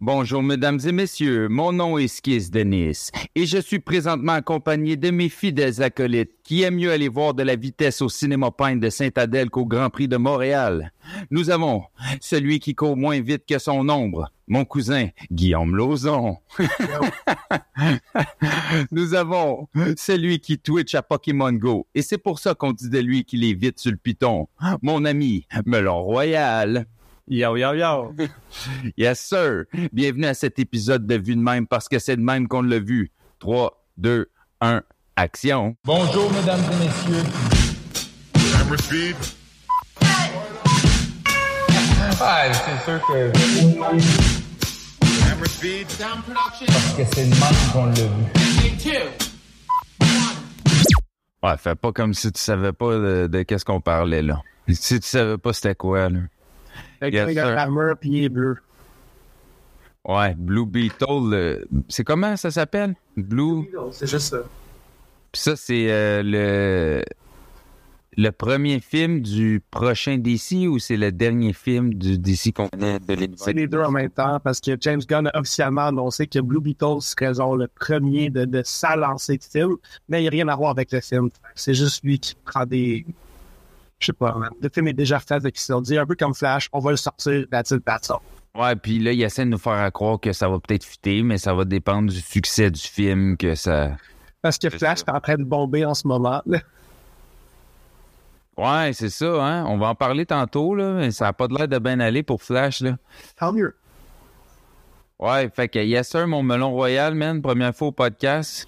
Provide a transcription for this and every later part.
Bonjour, mesdames et messieurs. Mon nom est Skis Denis et je suis présentement accompagné de mes fidèles acolytes qui aiment mieux aller voir de la vitesse au cinéma Pine de Saint-Adèle qu'au Grand Prix de Montréal. Nous avons celui qui court moins vite que son ombre, mon cousin Guillaume Lauzon. Nous avons celui qui Twitch à Pokémon Go et c'est pour ça qu'on dit de lui qu'il est vite sur le piton, mon ami Melon Royal. Yo, yo, yo. Yes, sir. Bienvenue à cet épisode de Vue de même parce que c'est de même qu'on l'a vu. 3, 2, 1, action. Bonjour, mesdames et messieurs. Camera speed. Ah, c'est sûr que Camera speed. Sound production. que c'est le même qu'on l'a vu. Ouais, fais pas comme si tu savais pas de, de qu'est-ce qu'on parlait là. Si tu savais pas c'était quoi là. Fait que Yes, il y a un hammer puis il est bleu. Ouais, Blue Beetle, euh, c'est comment ça s'appelle? Blue? C'est juste ça. Puis ça, c'est euh, le le premier film du prochain DC ou c'est le dernier film du DC qu'on connaît de l'univers? C'est les deux en même temps parce que James Gunn a officiellement annoncé que Blue Beetle serait genre le premier de, de sa lancée de film, mais il n'y a rien à voir avec le film. C'est juste lui qui prend des. Je sais pas, le film est déjà fait, donc ils se sont dit un peu comme Flash, on va le sortir, that's it, that's all. Ouais, puis là, il essaie de nous faire croire que ça va peut-être fitter, mais ça va dépendre du succès du film, que ça... Parce que Flash est en train de bomber en ce moment. là. Ouais, c'est ça, hein? On va en parler tantôt, là, mais ça n'a pas de l'air de bien aller pour Flash, là. Tant mieux. Ouais, fait que yes sir, mon melon royal, man, première fois au podcast.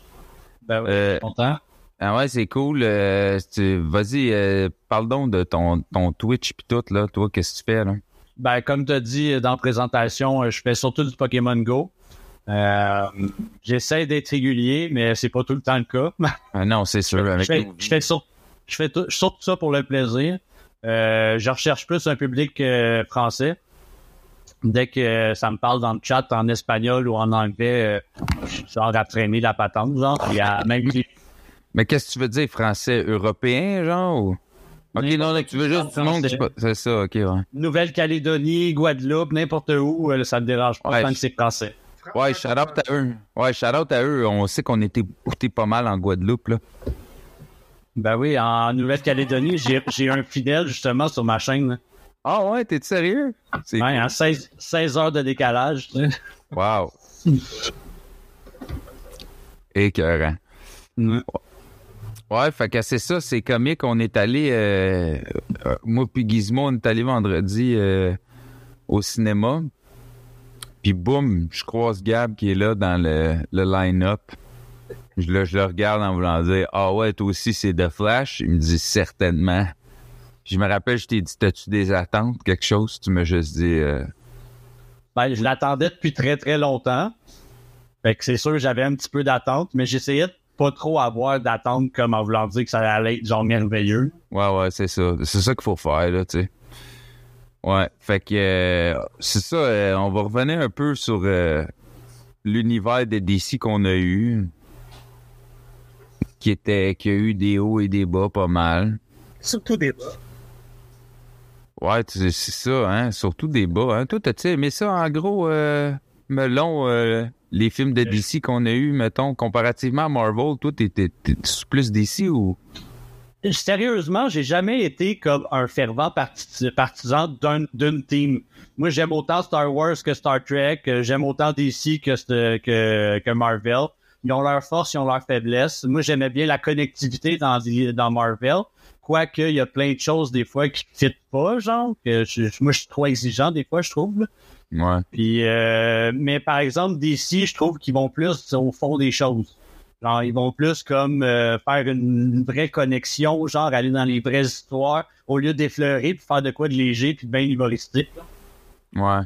Ben oui, Euh, content. Ah ouais, c'est cool. euh, Vas-y, euh, parle donc de ton, ton Twitch pis tout, là. Toi, qu'est-ce que tu fais, là? Ben, comme tu as dit dans la présentation, euh, je fais surtout du Pokémon Go. Euh, J'essaie d'être régulier, mais c'est pas tout le temps le cas. Ah non, c'est sûr. je fais, nos je fais sur- je fais tout- surtout ça pour le plaisir. Euh, je recherche plus un public euh, français. Dès que euh, ça me parle dans le chat en espagnol ou en anglais, euh, je genre à traîner la patente, genre. Puis à- même Mais qu'est-ce que tu veux dire, français européen, genre? Ou... Ok, non, tu veux juste du monde, c'est ça, ok, ouais. Nouvelle-Calédonie, Guadeloupe, n'importe où, euh, ça me dérange pas Ouais, tant que c'est français. Ouais, shout out à eux. Ouais, shout out à eux. On sait qu'on était pas mal en Guadeloupe, là. Ben oui, en Nouvelle-Calédonie, j'ai un fidèle justement sur ma chaîne. là. Ah ouais, t'es sérieux? Ouais, en 16, 16 heures de décalage. Wow. Écœurant. Ouais, fait que c'est ça, c'est comique. On est allé, euh, euh, moi puis Gizmo, on est allé vendredi euh, au cinéma. Puis boum, je croise Gab qui est là dans le, le line-up. Je, le- je le regarde en voulant dire Ah ouais, toi aussi c'est The Flash. Il me dit certainement. Je me rappelle, je t'ai dit T'as-tu des attentes, quelque chose? Tu m'as juste dit euh, Ben, je l'attendais depuis très très longtemps. Fait que c'est sûr j'avais un petit peu d'attente, mais j'essayais de pas trop avoir d'attente comme en voulant dire que ça allait être genre merveilleux. Ouais, ouais, c'est ça. C'est ça qu'il faut faire, là, tu sais. Ouais, fait que euh, c'est ça. euh, on va revenir un peu sur euh, l'univers de DC qu'on a eu, qui était, qui a eu des hauts et des bas pas mal. Surtout des Ouais, tu- c'est ça, hein. Surtout des bas. Hein. Toi, t'as-tu aimé ça, en gros, euh, melon, euh, les films de DC qu'on a eu, mettons, comparativement à Marvel, toi, t'es t'es- t'es plus DC ou? Sérieusement, j'ai jamais été comme un fervent parti- partisan d'un- d'une team. Moi, j'aime autant Star Wars que Star Trek. euh, J'aime autant DC que, que, que Marvel. Ils ont leurs forces, ils ont leurs faiblesses. Moi, j'aimais bien la connectivité dans, dans Marvel. Quoique, il y a plein de choses, des fois, qui ne fit pas, genre. Que je- moi, je suis trop exigeant, des fois, je trouve. Ouais. Puis, euh, mais par exemple, DC, je trouve qu'ils vont plus au fond des choses. Genre, ils vont plus comme euh, faire une vraie connexion, genre aller dans les vraies histoires, au lieu d'effleurer puis faire de quoi de léger puis de bien humoristique. Ouais.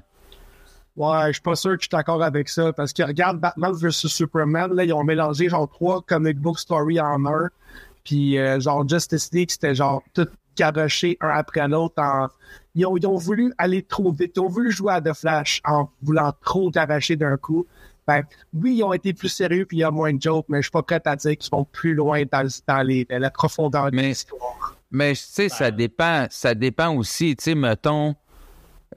Ouais, je suis pas sûr que je suis d'accord avec ça. Parce que regarde Batman vs Superman, là, ils ont mélangé genre trois comic book stories en un. Puis euh, genre Justice League, c'était genre tout garoché un après l'autre. En... Ils, ont, ils ont voulu aller trop vite. Ils ont voulu jouer à The Flash en voulant trop garocher d'un coup. Que, oui, ils ont été plus sérieux puis il y a moins de jokes, mais je suis pas prêt à dire qu'ils vont plus loin dans, dans les, dans la profondeur de Mais- l'histoire. Mais tu sais, ça dépend, ça dépend aussi, tu sais, mettons,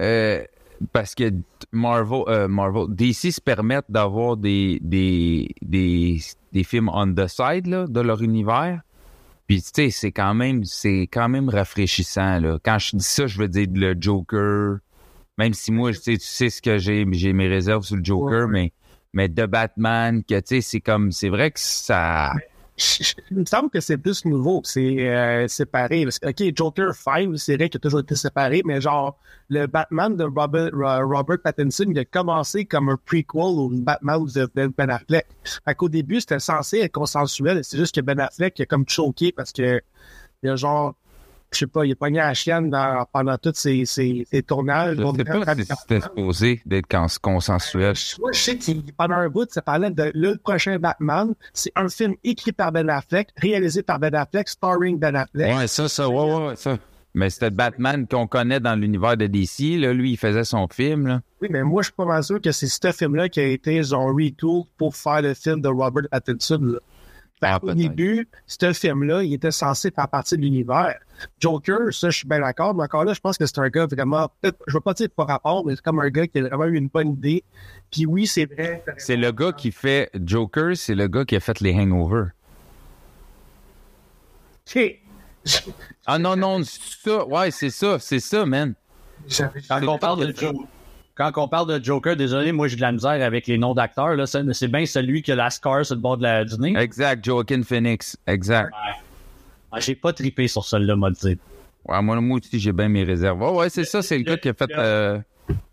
euh, parce que Marvel, euh, Marvel, DC se permettent d'avoir des, des, des, des films on the side là, de leur univers. Puis tu sais, c'est quand même, c'est quand même rafraîchissant là. Quand je dis ça, je veux dire le Joker. Même si moi, tu sais, tu sais ce que j'ai, j'ai mes réserves sur le Joker, mais mais de Batman, que tu sais, c'est comme, c'est vrai que ça. Il me semble que c'est plus nouveau, c'est euh, séparé. OK, Joker 5, c'est vrai qu'il a toujours été séparé, mais genre, le Batman de Robert, Pattinson, il a commencé comme un prequel au Batman de Ben Affleck. Fait qu'au début, c'était censé être consensuel, c'est juste que Ben Affleck a comme choqué parce que il a genre je sais pas, il a pogné la chienne dans, pendant tous ses, ses, ses tournages. Je sais pas si c'était supposé d'être consensuel. Moi, je sais qu'il, pendant un bout, ça parlait de le prochain Batman. C'est un film écrit par Ben Affleck, réalisé par Ben Affleck, starring Ben Affleck. Ouais, ça, ça, ouais, ouais, ça. Mais c'était Batman qu'on connaît dans l'univers de DC. Là. Lui, il faisait son film. Là. Oui, mais moi, je suis pas mal sûr que c'est ce film-là qui a été genre retool pour faire le film de Robert Pattinson. Là. Ah, au début, ce film-là, il était censé faire partie de l'univers. Joker, ça, je suis bien d'accord, mais encore là, je pense que c'est un gars vraiment, je veux pas dire par rapport, mais c'est comme un gars qui a vraiment eu une bonne idée. Puis oui, c'est vrai. C'est le gars qui fait Joker, c'est le gars qui a fait les hangovers. OK. Ah non, non, c'est ça. Ouais, c'est ça, c'est ça, man. Quand on parle de Joker. Quand on parle de Joker, désolé, moi j'ai de la misère avec les noms d'acteurs. Là, c'est c'est bien celui qui a la scar sur le bord de la, du nez. Exact, Joaquin Phoenix. Exact. Ah, j'ai pas trippé sur celui-là, m'a dit. Ouais, moi, moi aussi, j'ai bien mes réserves. Ouais, ouais, c'est ça, c'est le gars qui a fait. euh,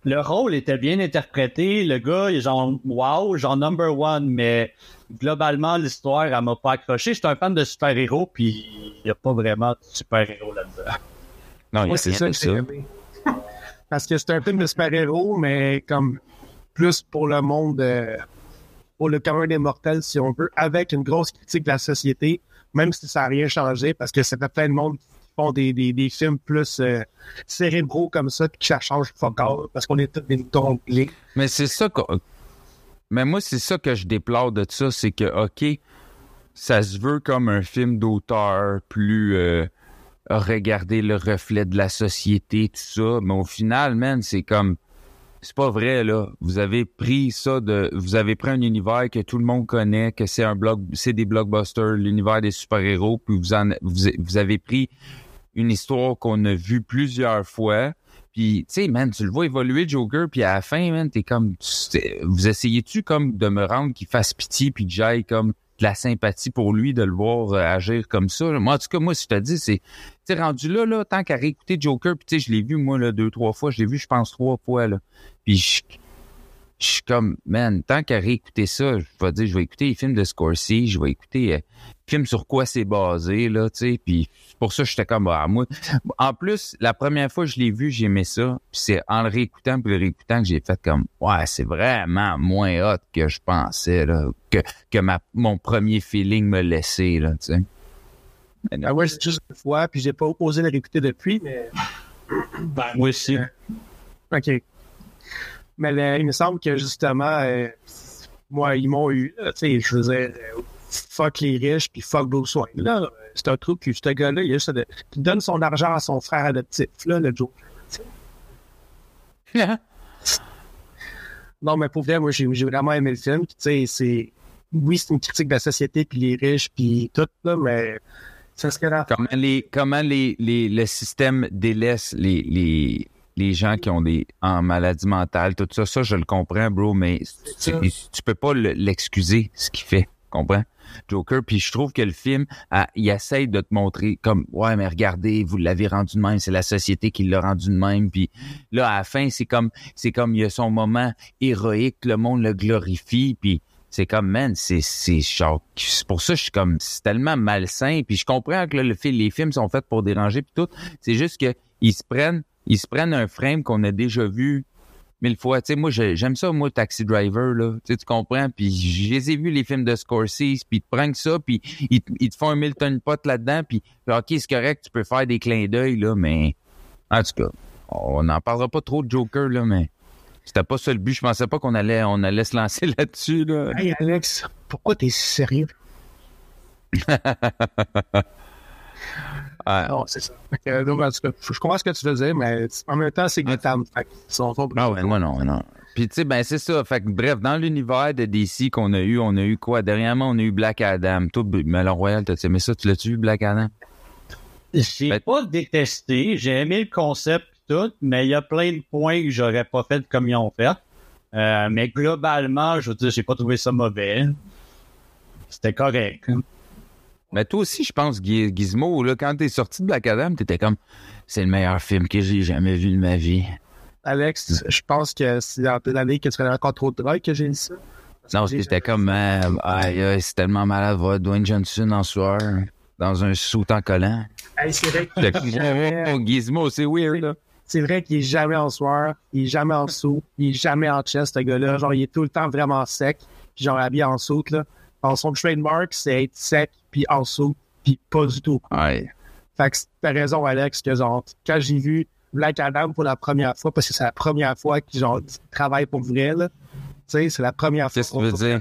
Le rôle était bien interprété. Le gars, il est genre wow, genre number one, mais globalement, l'histoire, elle m'a pas accroché. J'étais un fan de super-héros, puis il n'y a pas vraiment de super-héros là-dedans. Non, il y Moi, a c'est ça de que j'ai aimé. Parce que c'est un film de super-héros, mais comme plus pour le monde, euh, pour le commun des mortels, si on veut, avec une grosse critique de la société, même si ça n'a rien changé, parce que c'était plein de monde qui font des, des, films plus euh, cérébraux comme ça, puis que ça change fuck all, parce qu'on est tous des tromblés. Mais c'est ça que. Mais moi, c'est ça que je déplore de ça, c'est que, OK, ça se veut comme un film d'auteur plus. Euh, regarder le reflet de la société, tout ça. Mais au final, man, c'est comme. C'est pas vrai, là. Vous avez pris ça de. Vous avez pris un univers que tout le monde connaît, que c'est un blog, c'est des blockbusters, l'univers des super-héros, puis vous en vous, avez pris une histoire qu'on a vue plusieurs fois. Puis, tu sais, man, tu le vois évoluer, Joker, puis à la fin, man, t'es comme... Vous essayez-tu comme de me rendre qu'il fasse pitié, puis que j'aille comme de la sympathie pour lui, de le voir euh, agir comme ça? Moi, en tout cas, moi, si je te dis, c'est... Tu rendu là, là, tant qu'à réécouter Joker, puis tu sais, je l'ai vu, moi, là, deux, trois fois. Je l'ai vu, je pense, trois fois, là. Puis je... Je suis comme, man, tant qu'à réécouter ça, je vais dire, je vais écouter les films de Scorsese, je vais écouter euh, film sur quoi c'est basé, là, tu sais, puis c'est pour ça que j'étais comme, ah, moi, en plus, la première fois que je l'ai vu, j'ai aimé ça, puis c'est en le réécoutant puis le réécoutant que j'ai fait comme, ouais, c'est vraiment moins hot que je pensais, là, que, que ma, mon premier feeling me laissait, là, tu sais. Ah ouais, c'est juste une fois, puis j'ai pas osé le réécouter depuis, mais Ben, moi aussi. OK. Mais là, il me semble que justement, euh, moi, ils m'ont eu. là, Tu sais, je faisais fuck les riches puis fuck Bruce Wayne. Là, euh, c'est un truc que ce gars-là, il, a juste de- il donne son argent à son frère adoptif, là, le Joe. Non, mais pour vrai, moi, j'ai j'ai vraiment aimé le film. Tu sais, c'est. Oui, c'est une critique de la société puis les riches puis tout, là, mais ça serait la comment les comment les, les le système délaisse les, les les gens qui ont des en maladie mentale tout ça ça je le comprends bro mais tu, tu peux pas le- l'excuser ce qu'il fait comprends? Joker puis je trouve que le film ah, il essaye de te montrer comme ouais mais regardez vous l'avez rendu de même c'est la société qui l'a rendu de même puis là à la fin c'est comme c'est comme il y a son moment héroïque le monde le glorifie puis c'est comme man c'est c'est genre c'est pour ça que je suis comme c'est tellement malsain puis je comprends que là, le film les films sont faits pour déranger puis tout. C'est juste que ils se prennent ils se prennent un frame qu'on a déjà vu mille fois. Tu sais moi j'ai- j'aime ça moi Taxi Driver là. Tu sais tu comprends? Puis je les ai vus les films de Scorsese puis ils te prennent ça puis ils, te- ils te font un Milton Pot là-dedans puis ok c'est correct tu peux faire des clins d'œil là mais en tout cas on n'en parlera pas trop de Joker là mais c'était pas ça le but. Je pensais pas qu'on allait on allait se lancer là-dessus là. Hey Alex, pourquoi t'es si sérieux? Ouais. Non, c'est ça. Que, donc, en tout cas, je comprends ce que tu veux dire, mais en même temps, c'est que, ils sont pas- Ah ouais, moi non, non. Puis tu sais, ben c'est ça. Fait que bref, dans l'univers de DC qu'on a eu, on a eu quoi? Dernièrement, on a eu Black Adam. Toi, Melon Royal, t'as aimé ça? Tu l'as-tu vu, Black Adam? J'ai Ben- pas détesté. J'ai aimé le concept et tout, mais il y a plein de points que j'aurais pas fait comme ils ont fait. Euh, mais globalement, je veux dire, j'ai pas trouvé ça mauvais. C'était correct. Mais toi aussi, je pense, Gizmo, là, quand t'es sorti de Black Adam, t'étais comme, c'est le meilleur film que j'ai jamais vu de ma vie. Alex, je pense que c'est dans l'année que tu connais encore trop de drogue que j'ai dit ça. Non, parce que j'étais comme, euh, aïe, c'est tellement malade, voir Dwayne Johnson en soir, dans un sous en collant. Hey, c'est vrai qu'il jamais- Gizmo, c'est weird, là. c'est vrai qu'il est jamais en soir, il est jamais en sous, il est jamais en chest, ce gars-là. Genre, il est tout le temps vraiment sec, puis genre habillé en soute, là. Son trademark, c'est être sec, puis en sous, puis pas du tout. Ouais. Fait que t'as raison, Alex, que genre, quand j'ai vu Black Adam pour la première fois, parce que c'est la première fois qu'il genre, il travaille pour vrai, là. Tu sais, c'est la première fois. Qu'est-ce que tu veux dire?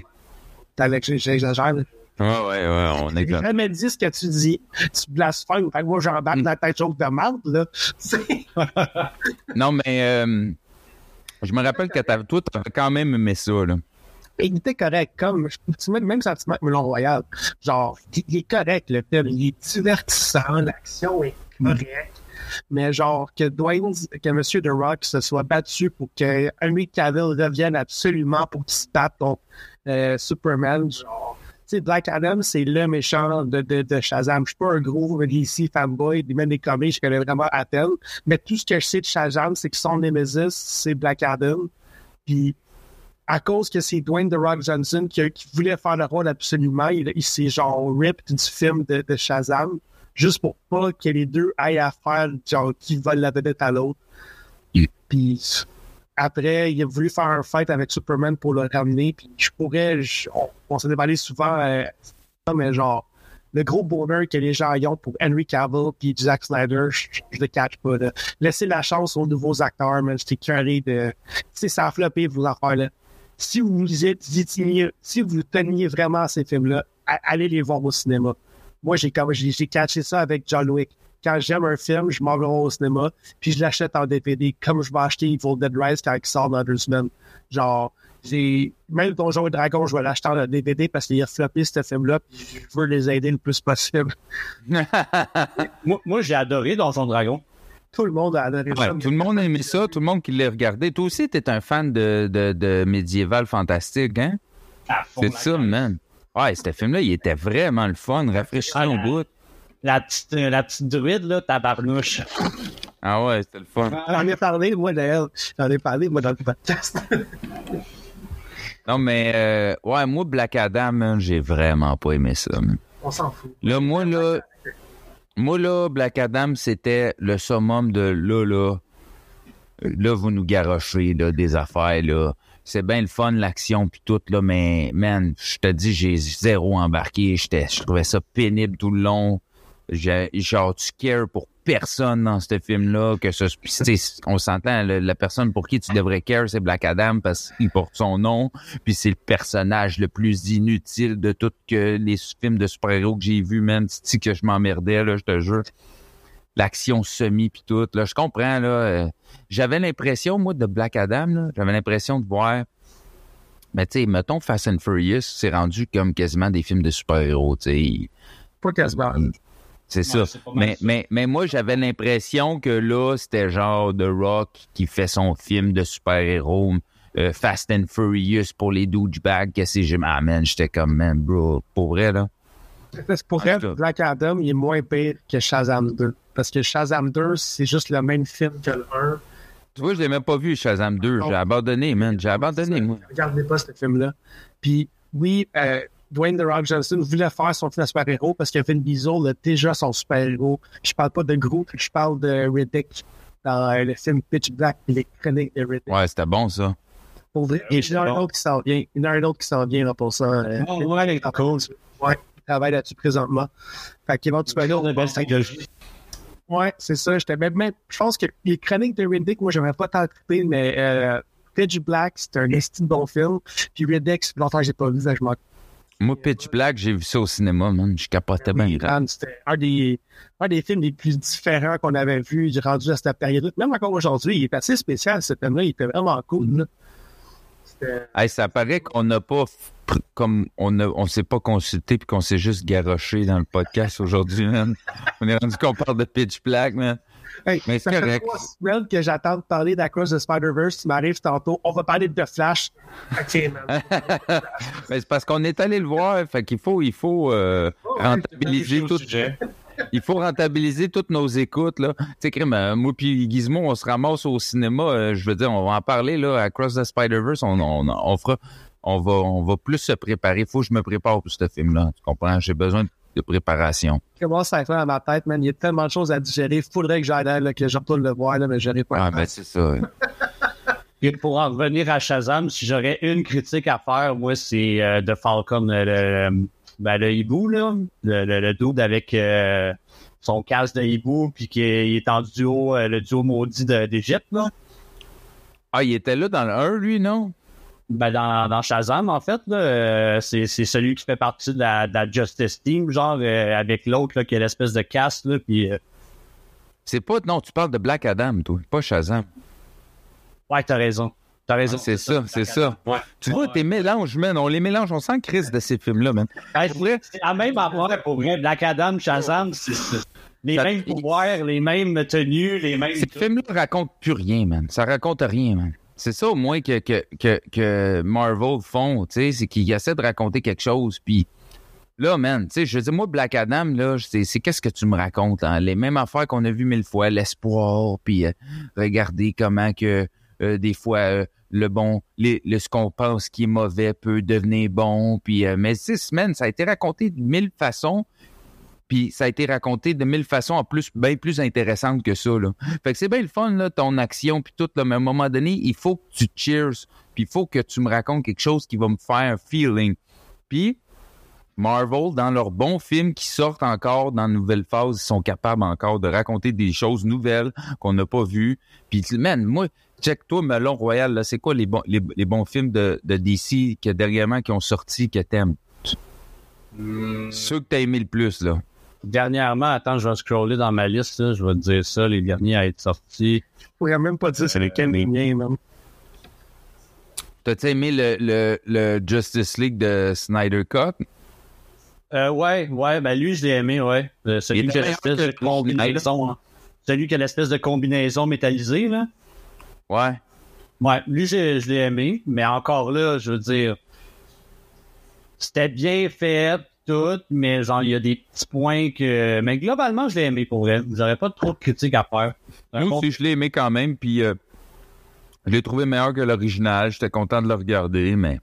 Alex, j'exagère. Ouais, ouais, ouais, on est comme. jamais dit ce que tu dis. Tu blasphèmes. Fait que moi, j'embarque Mm. dans ta joke de merde, là. Non, mais euh, je me rappelle que toi, t'avais quand même aimé ça, là. Il était correct, comme, tu mets le même sentiment que Melon Royal. Genre, il, est correct, le film. Il est divertissant, l'action est correcte. Mais genre, que Dwayne, que M. The Rock se soit battu pour que Henry Cavill revienne absolument pour qu'il se batte contre euh, Superman, genre. Tu sais, Black Adam, c'est le méchant de, de, de Shazam. Je suis pas un gros DC fanboy, même des comics, je connais vraiment à peine. Mais tout ce que je sais de Shazam, c'est que son Nemesis, c'est Black Adam. Puis à cause que c'est Dwayne The Rock Johnson qui, voulait faire le rôle absolument, il, il s'est genre ripped du film de, de Shazam, juste pour pas que les deux aillent à faire, genre, qui volent la vedette à l'autre. Mm. Puis après, il a voulu faire un fight avec Superman pour le ramener, puis je pourrais, je- on, on s'est déballé souvent, euh, mais genre, le gros bonheur que les gens y ont pour Henry Cavill puis Zack Snyder, je, je le catch pas. Là. Laissez la chance aux nouveaux acteurs, man. J'étais curé de... Tu sais, ça a floppé, vos affaires-là si vous étiez- si vous teniez vraiment à ces films-là, allez les voir au cinéma. Moi, j'ai comme j'ai j'ai catché ça avec John Wick. Quand j'aime un film, je m'en vais au cinéma, puis je l'achète en DVD, comme je vais acheter Evil Dead Rise quand il sort dans deux semaines. Genre, j'ai même Donjon et Dragon, je vais l'acheter en DVD parce qu'il a floppé ce film-là, puis je veux les aider le plus possible. Moi, moi, j'ai adoré Donjon Dragon. Tout le monde a adoré ça. Tout le monde a aimé ça, tout le monde qui l'a regardé. Toi aussi, t'es un fan de, de, de médiéval fantastique, hein? C'est ça, man. Ouais, ce film-là, il était vraiment le fun, rafraîchissant Ah, au la- bout. La petite, euh, la petite druide, là, tabarnouche. Ah ouais, c'était le fun. J'en ai parlé, moi, d'ailleurs. J'en ai parlé, moi, dans le podcast. Non, mais, euh, ouais, moi, Black Adam, j'ai vraiment pas aimé ça. man. On s'en fout. Là, moi, là, moi, là, Black Adam, c'était le summum de là, là. Là, vous nous garochez, là, des affaires, là. C'est bien le fun, l'action, puis tout, là, mais, man, je te dis, j'ai zéro embarqué. Je trouvais ça pénible tout le long. Genre, tu cares pour personne dans ce film-là, que ce, on s'entend, la personne pour qui tu devrais care, c'est Black Adam parce qu'il porte son nom, puis c'est le personnage le plus inutile de tous que les films de super-héros que j'ai vus, man. C'est que je m'emmerdais, là, je te jure. L'action semi puis tout, là, je comprends, là. euh, j'avais l'impression, moi, de Black Adam, j'avais l'impression de voir... Mais tu sais, mettons Fast and Furious, c'est rendu comme quasiment des films de super-héros, tu sais. Pas quasiment. C'est ça. Mais, ça. mais, mais moi, j'avais l'impression que là, c'était genre The Rock qui fait son film de super-héros, euh, Fast and Furious pour les douchebags, que c'est. Ah, man, j'étais comme, man, bro, pour vrai, là. Pour cas. Black Adam, il est moins pire que Shazam 2. Parce que Shazam 2, c'est juste le même film que le 1. Tu vois, je l'ai même pas vu, Shazam 2. J'ai abandonné, man. J'ai abandonné, moi. Regardez pas ce film-là. Puis, oui, euh, Dwayne The Rock Johnson voulait faire son film de super-héros parce que Vin Diesel a déjà son super-héros. Je parle pas de Groot, je parle de Riddick dans euh, le film Pitch Black et les chroniques de Riddick. Ouais, c'était bon, ça. Pour vrai, il y en a un autre qui s'en vient. Il y en a un autre qui s'en vient là, pour ça. euh, Oh, ouais, cool. Ouais, il travaille là-dessus présentement. Fait qu'éventuellement, Une belle technologie. Ouais, c'est ça. J'étais même, même- je pense que les chroniques de Riddick, moi, j'aimerais pas tant triper, mais euh, Pitch Black, c'est un esti de bon film. Puis Riddick, c'est longtemps que j'ai pas vu, que je m'en Moi, Pitch Black, j'ai vu ça au cinéma, man. Je capotais bien. C'était un des, un des films les plus différents qu'on avait vu rendu à cette période. Même encore aujourd'hui, il est assez spécial, ce film-là. Il était vraiment cool. Hey, ça paraît qu'on n'a pas, comme on ne on s'est pas consulté puis qu'on s'est juste garoché dans le podcast aujourd'hui, man. On est rendu qu'on parle de Pitch Black, man. Hey, Mais ça c'est fait correct. trois semaines que j'attends de parler d'Across the Spider-Verse. Tu m'arrives tantôt. On va parler de Flash. Ok, man. Mais c'est parce qu'on est allé le voir, fait qu'il faut, il faut euh, rentabiliser tout, il faut rentabiliser toutes nos écoutes là. Tu sais, crime, euh, moi puis Gizmo, on se ramasse au cinéma. euh, je veux dire, on va en parler là. À Cross the Spider Verse, on, on, on fera, on va, on va plus se préparer. Il faut que je me prépare pour ce film-là. Tu comprends? J'ai besoin de préparation. Comment ça fait dans ma tête, man? Il y a tellement de choses à digérer. Faudrait que j'aille là, que je retourne le voir, là, mais j'aurais pas. Ah le ben c'est ça. Et pour en revenir à Shazam, si j'aurais une critique à faire, moi, c'est euh, de Falcon, euh, le, ben, le hibou, là, le, le, le dude avec euh, son casque de hibou, puis qui est, il est en duo, euh, le duo maudit de- d'Égypte, là. Ah, il était là dans le 1, lui, non? Ben, dans, dans Shazam, en fait, là, euh, c'est, c'est celui qui fait partie de la, de la Justice Team, genre, euh, avec l'autre, là, qui a l'espèce de casque, là, puis... euh, C'est pas non, tu parles de Black Adam, toi, pas Shazam. ouais, t'as raison. T'as raison. C'est ça, c'est ça. Ouais. Tu vois, tes mélanges, man, on les mélange, on sent crise de ces films-là, man. C'est- c'est la même affaire pour vrai. Black Adam, Shazam, c'est c'est- les Ça- mêmes pouvoirs, les mêmes tenues, les mêmes. Ces films-là racontent plus rien, man. Ça raconte rien, man. C'est ça au moins que, que, que, que Marvel font, tu sais, c'est qu'ils essaient de raconter quelque chose, puis là, man, tu sais, je veux dire, moi, Black Adam, là, c'est qu'est-ce que tu me racontes, hein? Les mêmes affaires qu'on a vues mille fois, l'espoir, puis euh, regarder comment que euh, des fois euh, le bon, les- le, ce qu'on pense qui est mauvais peut devenir bon, puis mais six semaines, ça a été raconté de mille façons, puis ça a été raconté de mille façons en plus, bien plus intéressantes que ça, là. Fait que c'est bien le fun, là, ton action, puis tout, là, mais à un moment donné, il faut que tu cheers, puis il faut que tu me racontes quelque chose qui va me faire un feeling. Puis, Marvel, dans leurs bons films qui sortent encore dans la nouvelle phase, ils sont capables encore de raconter des choses nouvelles qu'on n'a pas vues. Puis, man, moi, check-toi Melon Royal, là, c'est quoi les bons, les, les bons films de, de DC que dernièrement qui ont sorti que t'aimes? Ceux que t'as aimé le plus, là. Dernièrement, attends, je vais scroller dans ma liste, là, je vais te dire ça, les derniers à être sortis. Je pourrais même pas dire c'est lesquels les miens, man. T'as-tu aimé le, le, le Justice League de Snyder Cut? Euh, ouais, ouais, ben lui, je l'ai aimé, ouais. Euh, celui qui a l'espèce de combinaison. hein. Celui qui a l'espèce de combinaison métallisée, là. Ouais. Ouais, lui, j'ai- je l'ai aimé, mais encore là, je veux dire, c'était bien fait, tout, mais genre, il y a des petits points que. Mais globalement, je l'ai aimé pour vrai. J'aurais pas trop de critiques à faire. Moi bon- aussi, je l'ai aimé quand même, puis euh, je l'ai trouvé meilleur que l'original. J'étais content de le regarder, mais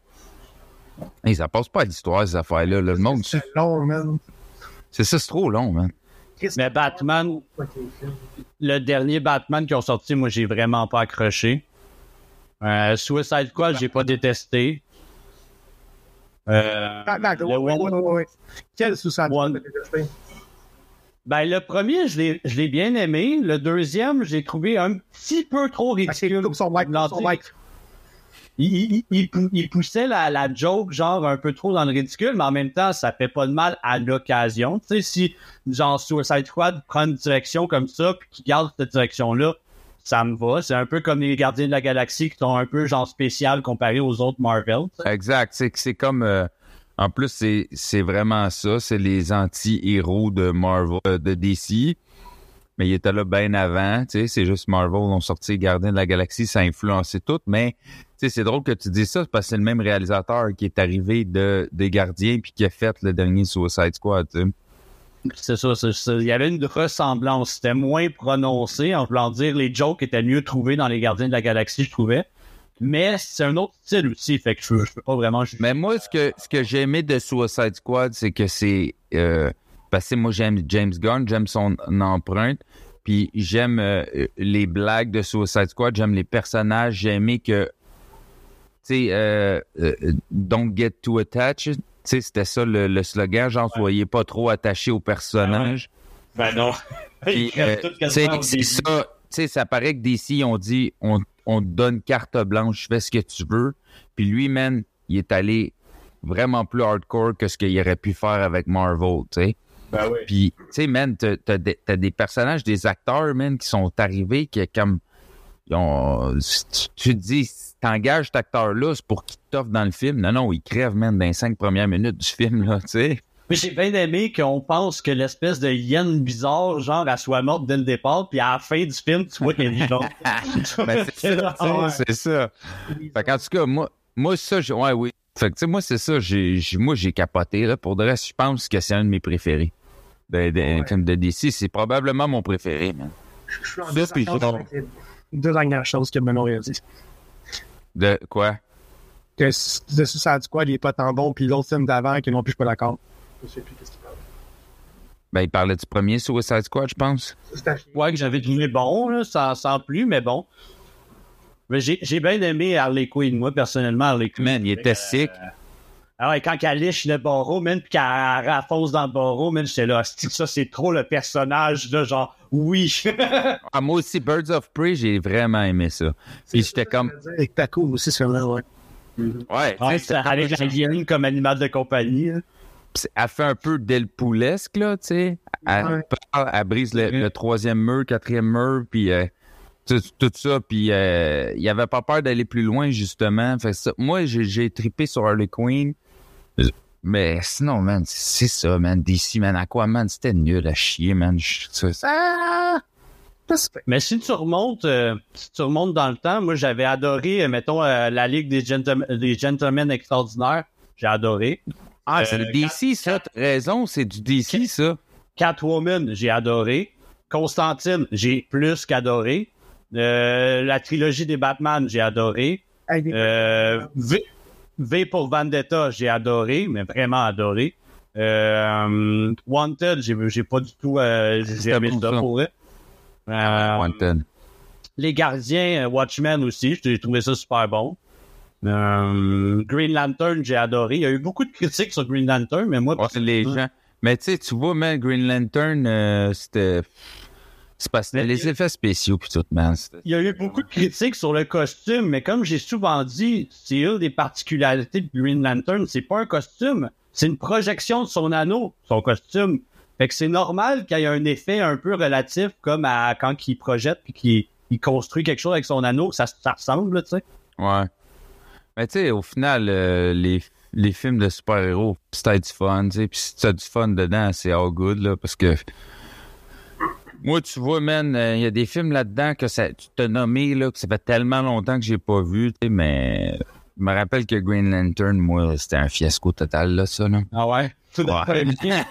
Hey, ça passe pas à l'histoire, ces affaires-là. là. Le monde, C'est long, man. c'est ça, c'est trop long, man. Mais Batman, le dernier Batman qui ont sorti, moi, j'ai vraiment pas accroché. Euh, Suicide Squad, j'ai pas détesté. Euh, le. Quel sous-sat One- Ben, le premier, je l'ai, je l'ai bien aimé. Le deuxième, j'ai trouvé un petit peu trop ridicule. Son mic, son mic. Il, il- il pou- il poussait la, la joke, genre, un peu trop dans le ridicule, mais en même temps, ça fait pas de mal à l'occasion. Tu sais, si, genre, Suicide Squad prend une direction comme ça, puis qu'il garde cette direction-là, ça me va. C'est un peu comme les Gardiens de la Galaxie qui sont un peu, genre, spécial comparé aux autres Marvel. Exact. C'est comme. euh, en plus, c'est vraiment ça. C'est les anti-héros de Marvel, euh, de DC. Mais il était là bien avant. C'est juste Marvel ont sorti Gardien de la Galaxie, ça a influencé tout. Mais c'est drôle que tu dis ça, parce que c'est le même réalisateur qui est arrivé de des Gardiens puis qui a fait le dernier Suicide Squad. C'est ça. Il y avait une ressemblance. C'était moins prononcé, en voulant dire les jokes étaient mieux trouvés dans les Gardiens de la Galaxie, je trouvais. Mais c'est un autre style aussi, fait que je, je peux pas vraiment. Mais moi, ce que, ce que j'ai aimé de Suicide Squad, c'est que c'est. Euh, parce que moi, j'aime James Gunn, j'aime son empreinte, puis j'aime euh, les blagues de Suicide Squad, j'aime les personnages, j'ai aimé que. Tu sais, euh, Don't get too attached. Sais, c'était ça le, le slogan, genre, soyez pas trop attachés aux personnages. Ben non. Puis, euh, c'est ça. Tu sais, ça paraît que DC ont dit on, on te donne carte blanche, fais ce que tu veux. Puis lui, man, il est allé vraiment plus hardcore que ce qu'il aurait pu faire avec Marvel, tu sais. Ben oui. Puis, tu sais, man, t'as, des, t'as des personnages, des acteurs, man, qui sont arrivés, qui, comme, ils ont, tu, tu te dis, si t'engages cet acteur-là, c'est pour qu'il t'offre dans le film. Non, non, il crève, man, dans les cinq premières minutes du film, là, tu sais. Mais j'ai bien aimé qu'on pense que l'espèce de hyène bizarre, genre, elle soit morte dès le départ, puis à la fin du film, tu vois qu'elle est vivante. Ben, c'est ça, tu sais, c'est ça. Fait qu'en tout cas, moi, moi ça, j'ai- ouais, oui. Fait que, tu sais, moi, c'est ça, j'ai, moi, j'ai capoté, là. Pour de reste, je pense que c'est un de mes préférés. De, de, Ouais. film de DC, c'est probablement mon préféré, man. Je suis en Ça, puis Deux dernières choses que Manon a dit. De quoi? Que s- de Suicide Squad, il est pas tant bon, puis l'autre film d'avant, que non plus, je suis pas d'accord. Je sais plus qu'est-ce qu'il parle. Ben, il parlait du premier Suicide Squad, je pense. Ouais, que j'avais trouvé bon, là, sans, sans plus, mais bon. Mais j'ai, j'ai bien aimé Harley Quinn, moi, personnellement, Harley Quinn. Man, il était sick. Ah ouais, quand elle liche le barreau, man, pis qu'elle raffonce dans le barreau, man, j'étais là, ça, c'est trop le personnage, là, genre, oui. Ah, moi aussi, Birds of Prey, j'ai vraiment aimé ça. Puis j'étais comme, Avec Taco aussi, ce film-là, ouais. ouais, ouais, c'est avec la hyène comme animal de compagnie, hein. elle fait un peu Delpoulesque, là, tu sais. Elle, Ouais. parle, elle brise le, le troisième mur, quatrième mur, puis euh, tout, tout ça. Puis euh, il avait pas peur d'aller plus loin, justement. Fait que ça, moi, j'ai, j'ai trippé sur Harley Quinn. Mais sinon, man, c'est ça, man. DC, man, Aquaman, c'était nul à chier, man. Mais si tu remontes, euh, si tu remontes dans le temps, moi, j'avais adoré, euh, mettons, euh, la Ligue des, Gentlemen- des Gentlemen Extraordinaires. J'ai adoré. Ah, c'est le DC, ça. T'as raison, c'est du DC, ça. Catwoman, j'ai adoré. Constantine, j'ai plus qu'adoré. Euh, la trilogie des Batman, j'ai adoré. Euh, v, pour Vendetta, j'ai adoré, mais vraiment adoré. Euh, Wanted, j'ai, j'ai pas du tout, euh, j'ai aimé ça pour. Euh, Wanted. les Gardiens, euh, Watchmen aussi, j'ai trouvé ça super bon. Euh, Green Lantern, j'ai adoré. Il y a eu beaucoup de critiques sur Green Lantern, mais moi, Ouais, les gens. Mais tu sais, tu vois, man, Green Lantern, c'était. C'est parce que les effets spéciaux pis tout, man. il y a eu beaucoup de critiques sur le costume, mais comme j'ai souvent dit, c'est une des particularités de Green Lantern, c'est pas un costume, c'est une projection de son anneau, son costume. Fait que c'est normal qu'il y ait un effet un peu relatif, comme à quand il projette puis qu'il il construit quelque chose avec son anneau, ça, ça ressemble, tu sais. Ouais. Mais tu sais, au final, euh, les, les films de super-héros, c'était du fun, tu sais. Puis si tu as du fun dedans, c'est all good, là, parce que. Moi, tu vois, man, euh, il y a des films là-dedans que ça, tu t'as nommé, là, que ça fait tellement longtemps que j'ai pas vu, mais. Je me rappelle que Green Lantern, moi, c'était un fiasco total, là, ça, là. Ah ouais? Tout Ouais.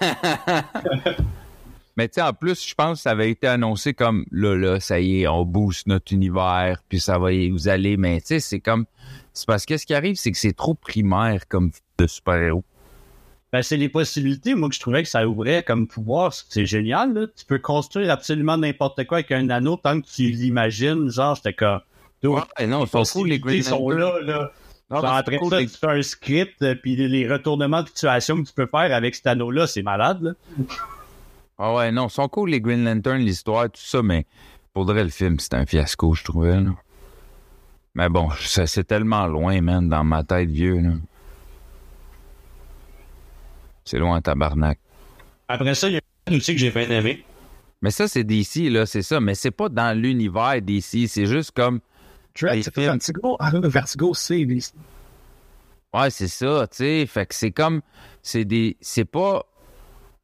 Mais tu sais, en plus, je pense que ça avait été annoncé comme là, là, ça y est, on booste notre univers, puis ça va y vous aller. Mais tu sais, c'est comme. C'est parce que ce qui arrive, c'est que c'est trop primaire comme de super-héros. Ben, c'est les possibilités, moi, que je trouvais que ça ouvrait comme pouvoir. C'est génial, là. Tu peux construire absolument n'importe quoi avec un anneau tant que tu l'imagines. Genre, j'étais comme. Ouais, non, ils sont cool, les Green possibilités sont là, là. Non, mais après c'est cool, ça, les- tu fais un script, euh, puis les- les retournements de situation que tu peux faire avec cet anneau-là, c'est malade, là. Ah ouais, non, ils sont cool, les Green Lantern, l'histoire, tout ça, mais pour vrai, le film, c'était un fiasco, je trouvais. Là. Mais bon, c'est tellement loin, man, dans ma tête vieux. Là. C'est loin, tabarnak. Après ça, il y a un aussi que j'ai bien aimé. Mais ça, c'est DC, là, c'est ça. Mais c'est pas dans l'univers DC, c'est juste comme. Vertigo. Ah, Vertigo, c'est des- Ouais, c'est ça, tu sais. Fait que c'est comme. C'est des. C'est pas.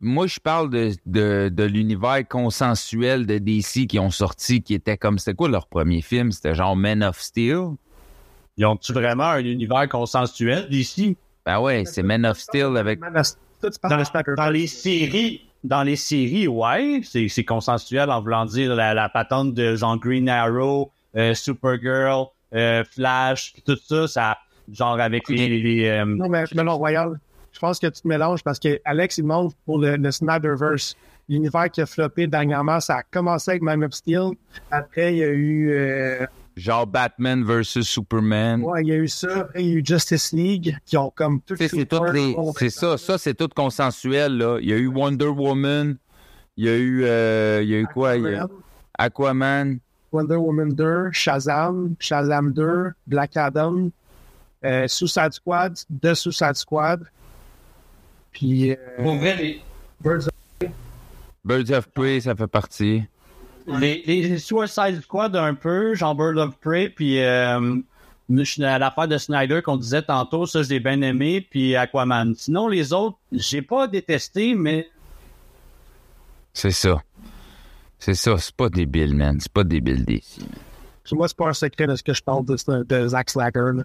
Moi, je parle de, de, de l'univers consensuel de DC qui ont sorti, qui était comme. C'était quoi leur premier film? C'était genre Man of Steel? Ils ont-tu vraiment un univers consensuel d'ici? Ben ouais, c'est Man of Steel avec. Man of- Toi, tu parles Dans, les séries, dans les séries, ouais, c'est, c'est consensuel en voulant dire la, la patente de genre Green Arrow, euh, Supergirl, euh, Flash, pis tout ça, ça, genre avec les, les, euh, Non, mais Melon Royal, je pense que tu te mélanges parce que Alex, il demande pour le, le Snyderverse. L'univers qui a floppé dernièrement, ça a commencé avec Man of Steel. Après, il y a eu, euh, Genre Batman versus Superman. ouais, il y a eu ça. Après, il y a eu Justice League qui ont comme tout c'est toutes les. C'est ça, ça, c'est tout consensuel, là. Il y a eu Wonder Woman. Il y a eu. euh, il y a eu quoi? Il y a Aquaman. Wonder Woman 2, Shazam, Shazam 2, Black Adam. euh, Suicide Squad, The Suicide Squad. Puis euh, Birds of Birds of Prey, ça fait partie. Les, les Suicide Squad un peu, genre Bird of Prey, puis euh, l'affaire de Snyder qu'on disait tantôt, ça, je l'ai bien aimé, puis Aquaman. Sinon, les autres, j'ai pas détesté, mais C'est ça. C'est ça, c'est pas débile, man. C'est pas débile d'ici. Moi, c'est pas un secret de ce que je parle de, de Zack Slacker. là.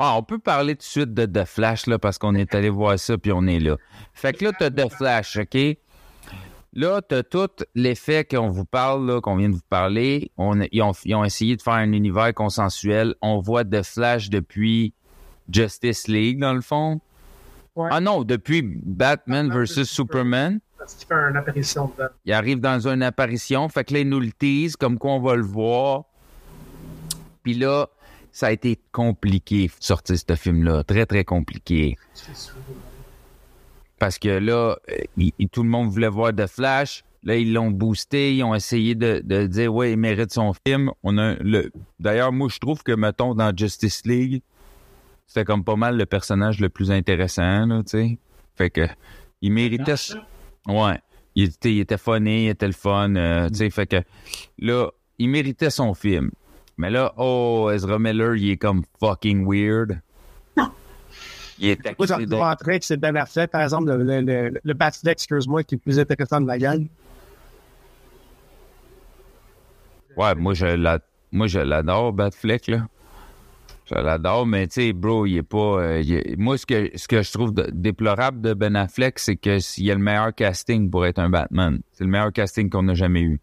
Ah, on peut parler tout de suite de The Flash, là, parce qu'on est allé voir ça, puis on est là. Fait que là, t'as The Flash, OK? Là, t'as tout l'effet qu'on vous parle, qu'on vient de vous parler. On, ils, ont, ils ont essayé de faire un univers consensuel. On voit The Flash depuis Justice League, dans le fond. Ouais. Ah non, depuis Batman vs. Superman. Parce qu'il fait une apparition dedans. Il arrive dans une apparition. Fait que là, ils nous le tease, comme quoi on va le voir. Puis là, ça a été compliqué de sortir ce film-là. Très, très compliqué. Parce que là, euh, il- il- tout le monde voulait voir The Flash. Là, ils l'ont boosté. Ils ont essayé de, de dire, ouais, il mérite son film. On a le... D'ailleurs, moi, je trouve que, mettons, dans Justice League, c'était comme pas mal le personnage le plus intéressant, là, tu sais. Fait que, il méritait... Ouais. Il était, il était funny, il était le fun, euh, tu sais. Fait que, là, il méritait son film. Mais là, oh, Ezra Miller, il est comme fucking weird. Il est Moi, accusé que c'est Ben Affleck, par exemple, le, le, le, le Batfleck, excuse-moi, qui est le plus intéressant de la gang. Ouais, moi je l'a- moi je l'adore, Batfleck, là. Je l'adore, mais tu sais, bro, il est pas. euh, il est- Moi, ce que, ce que je trouve de- déplorable de Ben Affleck, c'est que s'il a le meilleur casting pour être un Batman. C'est le meilleur casting qu'on a jamais eu.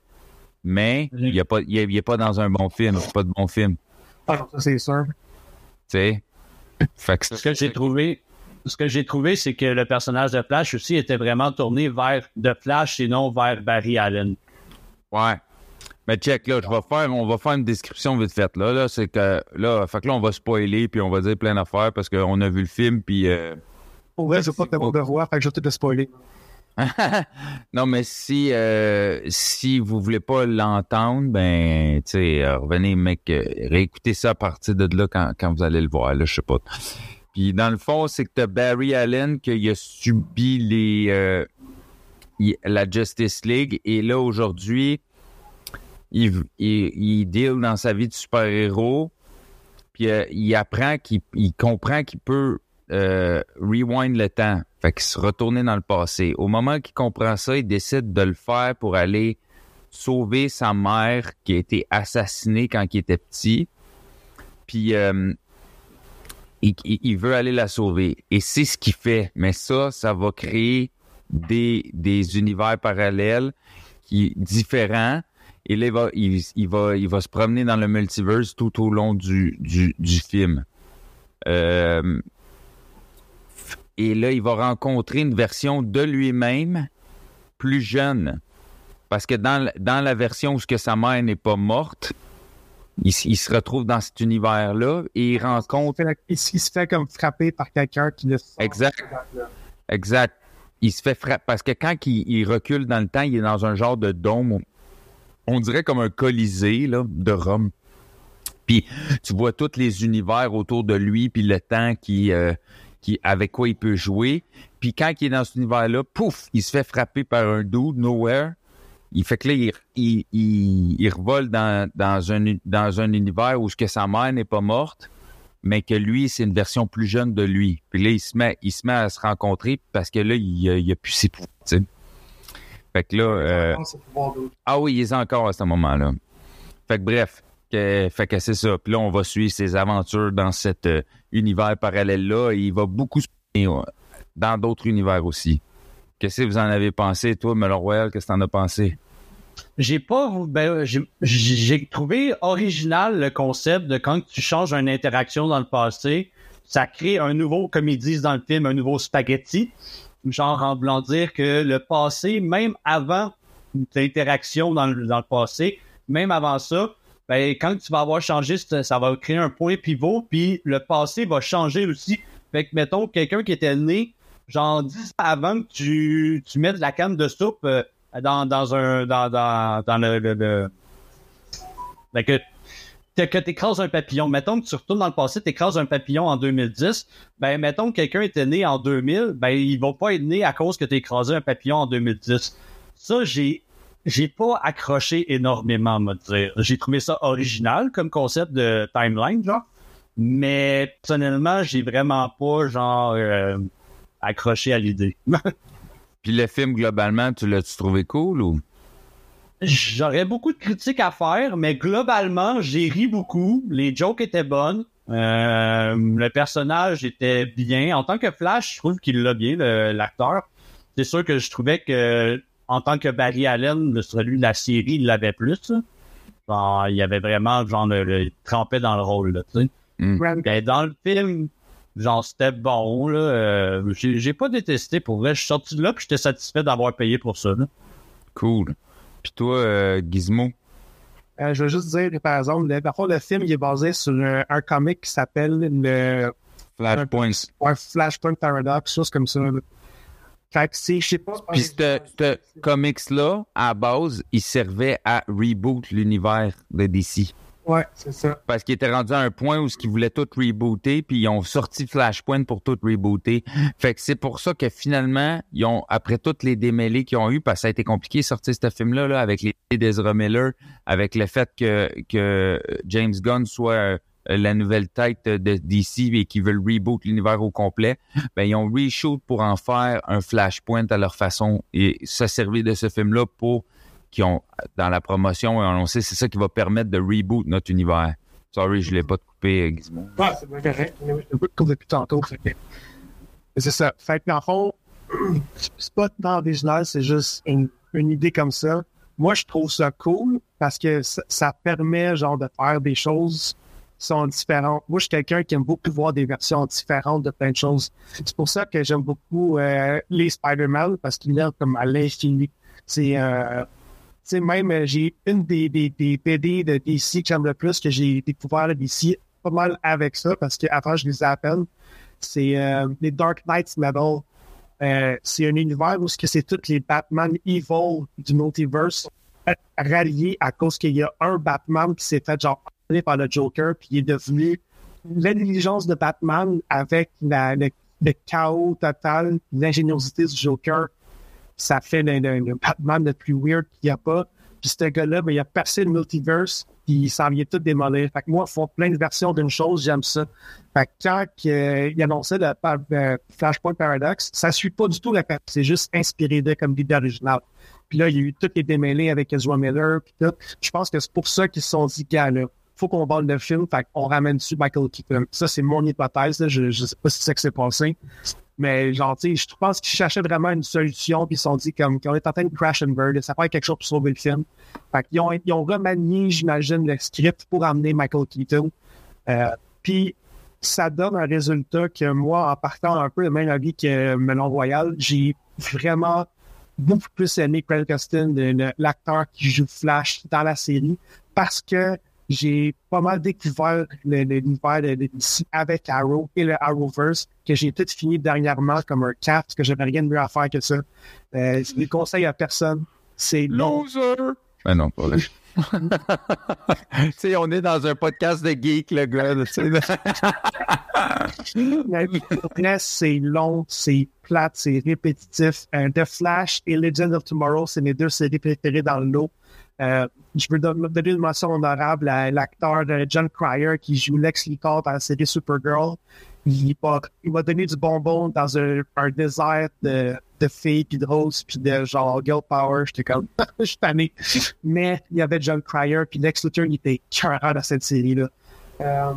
Mais il est pas, il est, il est pas dans un bon film. C'est pas de bon film. Tu Ah non, ça c'est sûr. sais? Fait que ce que j'ai trouvé, ce que j'ai trouvé, c'est que le personnage de Flash aussi était vraiment tourné vers The Flash et non vers Barry Allen. Ouais. Mais check, là, je vais faire, on va faire une description vite faite. Là, là c'est que là, fait que là, on va spoiler, puis on va dire plein d'affaires parce qu'on a vu le film, puis. euh, Pour vrai, je pas te de voir, fait que je vais te spoiler. Non, mais si euh, si vous voulez pas l'entendre, ben, tu sais, euh, revenez, mec, euh, réécoutez ça à partir de là quand, quand vous allez le voir, là, je sais pas. Puis dans le fond, c'est que t'as Barry Allen qui a subi les euh, la Justice League et là aujourd'hui, il, il, il deal dans sa vie de super-héros, puis euh, il apprend qu'il il comprend qu'il peut euh, rewind le temps. Fait qu'il se retourner dans le passé. Au moment qu'il comprend ça, il décide de le faire pour aller sauver sa mère qui a été assassinée quand il était petit. Puis euh, il, veut aller la sauver. Et c'est ce qu'il fait. Mais ça, ça va créer des, univers parallèles différents. Et là, il va, il, va, il va se promener dans le multiverse tout au long du film. Euh, et là, il va rencontrer une version de lui-même plus jeune. Parce que dans, dans la version où ce que sa mère n'est pas morte, il, se retrouve dans cet univers-là et il rencontre Il, se fait comme frapper par quelqu'un qui sort. Exact. Exact. Il se fait frapper. Parce que quand il, il recule dans le temps, il est dans un genre de dôme. On dirait comme un colisée là, de Rome. Puis tu vois tous les univers autour de lui, puis le temps qui, euh, qui, avec quoi il peut jouer. Puis quand il est dans cet univers-là, pouf, il se fait frapper par un dude, nowhere. Il fait que là, il, il, il, il revole dans, dans, un, dans un univers où ce que sa mère n'est pas morte mais que lui, c'est une version plus jeune de lui. Puis là, il se met, il se met à se rencontrer parce que là, il, a- il a plus ses pouvoirs. Fait que là, euh, ah oui, il est encore à ce moment-là. Fait que bref, fait que c'est ça. Puis là, on va suivre ses aventures dans cet euh, univers parallèle-là. Il va beaucoup se euh, dans d'autres univers aussi. Qu'est-ce que vous en avez pensé, toi, Melon Royal? Qu'est-ce que t'en as pensé? J'ai pas, ben, j'ai- trouvé original le concept de quand tu changes une interaction dans le passé, ça crée un nouveau, comme ils disent dans le film, un nouveau spaghetti. Genre en voulant dire que le passé, même avant l'interaction dans dans le passé, même avant ça, ben, quand tu vas avoir changé, ça va créer un point pivot, puis le passé va changer aussi. Fait que, mettons, quelqu'un qui était né, genre 10 ans avant que tu, tu mettes la canne de soupe euh, dans, dans un dans, dans, dans le, le, Fait que que t'écrases un papillon. Mettons que tu retournes dans le passé, t'écrases un papillon en 2010. Ben, mettons que quelqu'un était né en 2000, ben, il va pas être né à cause que t'as écrasé un papillon en 2010. Ça, j'ai, j'ai pas accroché énormément, va dire. J'ai trouvé ça original comme concept de timeline, genre. Mais, personnellement, j'ai vraiment pas, genre, euh, accroché à l'idée. Puis le film, globalement, tu l'as-tu trouvé cool ou? J'aurais beaucoup de critiques à faire, mais globalement, j'ai ri beaucoup. Les jokes étaient bonnes. Euh, le personnage était bien. En tant que Flash, je trouve qu'il l'a bien, l'acteur. C'est sûr que je trouvais que, en tant que Barry Allen, le celui de la série, il l'avait plus. Genre, il y avait vraiment, genre, le, le- il trempait dans le rôle, là, tu sais. Grant- Ben, dans le film, genre, c'était bon, là. Euh, j'ai j'ai pas détesté, pour vrai. Je suis sorti de là, puis j'étais satisfait d'avoir payé pour ça, là. Cool. Puis toi, euh, Gizmo? Euh, je veux juste dire, par exemple, le, par contre, le film il est basé sur un, un comic qui s'appelle le Flashpoint. ouais, Flashpoint Paradox, chose comme ça. Que c'est, je sais pas. Puis ce comics-là, à base, il servait à reboot l'univers de DC. Ouais, c'est ça. Parce qu'il était rendu à un point où ils voulaient tout rebooter, puis ils ont sorti Flashpoint pour tout rebooter. Fait que c'est pour ça que finalement, ils ont, après toutes les démêlés qu'ils ont eu, parce que ça a été compliqué de sortir ce film-là, là, avec les d'Ezra Miller, avec le fait que, que James Gunn soit euh, la nouvelle tête de DC et qu'ils veulent reboot l'univers au complet, ben ils ont reshoot pour en faire un Flashpoint à leur façon et se servir de ce film-là pour qui ont dans la promotion et on sait c'est ça qui va permettre de reboot notre univers. Sorry, je l'ai pas coupé, Gizmo. Ouais, c'est bien correct. Je te coupe depuis tantôt. C'est ça. Fait que dans le fond, c'est pas tant original, c'est juste une, une idée comme ça. Moi, je trouve ça cool parce que ça, ça permet, genre, de faire des choses qui sont différentes. Moi, je suis quelqu'un qui aime beaucoup voir des versions différentes de plein de choses. C'est pour ça que j'aime beaucoup euh, les Spider-Man parce qu'ils viennent comme à l'infini. C'est, euh, même, euh, j'ai une des, des, des BD de DC que j'aime le plus, que j'ai découvert d'ici, pas mal avec ça, parce qu'avant, je les peine. C'est euh, les Dark Knights Metal. Euh, c'est un univers où c'est tous les Batman evil du multiverse ralliés à cause qu'il y a un Batman qui s'est fait genre par le Joker, puis il est devenu l'intelligence de Batman avec le, chaos total, l'ingéniosité du Joker. Ça fait le, Batman le plus weird qu'il n'y a pas. Puis ce gars-là, ben, il a percé le multiverse, puis il s'en vient tout démolir. Fait que moi, ils font plein de versions d'une chose, j'aime ça. Fait que quand euh, il annonçait le euh, Flashpoint Paradox, ça suit pas du tout la. C'est juste inspiré de comme l'idée originale. Puis là, il y a eu toutes les démêlés avec Ezra Miller, puis tout. Je pense que c'est pour ça qu'ils se sont dit, gars, là, faut qu'on vende le film, fait qu'on ramène dessus Michael Keaton? Ça, c'est mon hypothèse. Je, je sais pas si c'est ça qui s'est passé. Mais genre, tu je pense qu'ils cherchaient vraiment une solution, puis ils se sont dit comme qu'on est en train de crash and burn, ça fait quelque chose pour sauver le film. Fait qu'ils ont, ils ont remanié, j'imagine, le script pour amener Michael Keaton. Euh, puis ça donne un résultat que moi, en partant un peu le même avis que Melon Royal, j'ai vraiment beaucoup plus aimé Craig le- l'acteur qui joue Flash dans la série, parce que j'ai pas mal découvert l'univers de, de DC avec Arrow et le Arrowverse, que j'ai tout fini dernièrement comme un parce que j'avais rien de mieux à faire que ça. Euh, je les conseille à personne. C'est long. Loser! Ben non, pas vrai. tu sais, on est dans un podcast de geek, le gars. c'est long, c'est plate, c'est répétitif. Euh, The Flash et Legend of Tomorrow, c'est mes deux séries préférées dans le lot. Euh, je veux don- donner une mention honorable à l'acteur de John Cryer qui joue Lex Luthor dans la série Supergirl. Il m'a il m'a donné du bonbon dans un, un désert de, de filles, puis de roses, puis de genre girl power. J'étais comme, je suis tanné. Mais il y avait John Cryer, puis Lex Luthor, il était cœur dans cette série-là. Euh,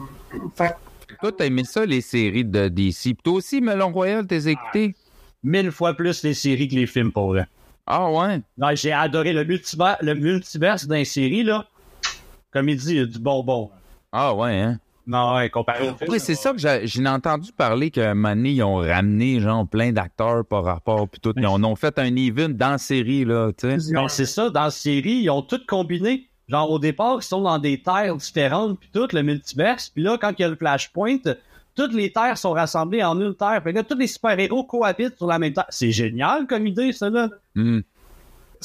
fait Toi, t'as aimé ça, les séries de DC. Toi aussi, Melon Royal, t'es écouté? Mille fois plus les séries que les films, pour vrai. Ah ouais? Non, j'ai adoré le multivers, le multiverse dans les séries, là. Comme il dit, il y a du bonbon. Ah ouais, hein? Non, ouais, comparé au film. C'est ça que j'ai entendu parler moment donné, ils ont ramené genre plein d'acteurs par rapport puis tout. Ils en ont fait un even dans la série, là, tu sais. Ben, c'est ça, dans la série, ils ont tout combiné. Genre, au départ, ils sont dans des terres différentes, puis tout, le multiverse. Puis là, quand il y a le flashpoint, toutes les terres sont rassemblées en une terre. Puis là, tous les super-héros cohabitent sur la même terre. C'est génial comme idée, ça, là.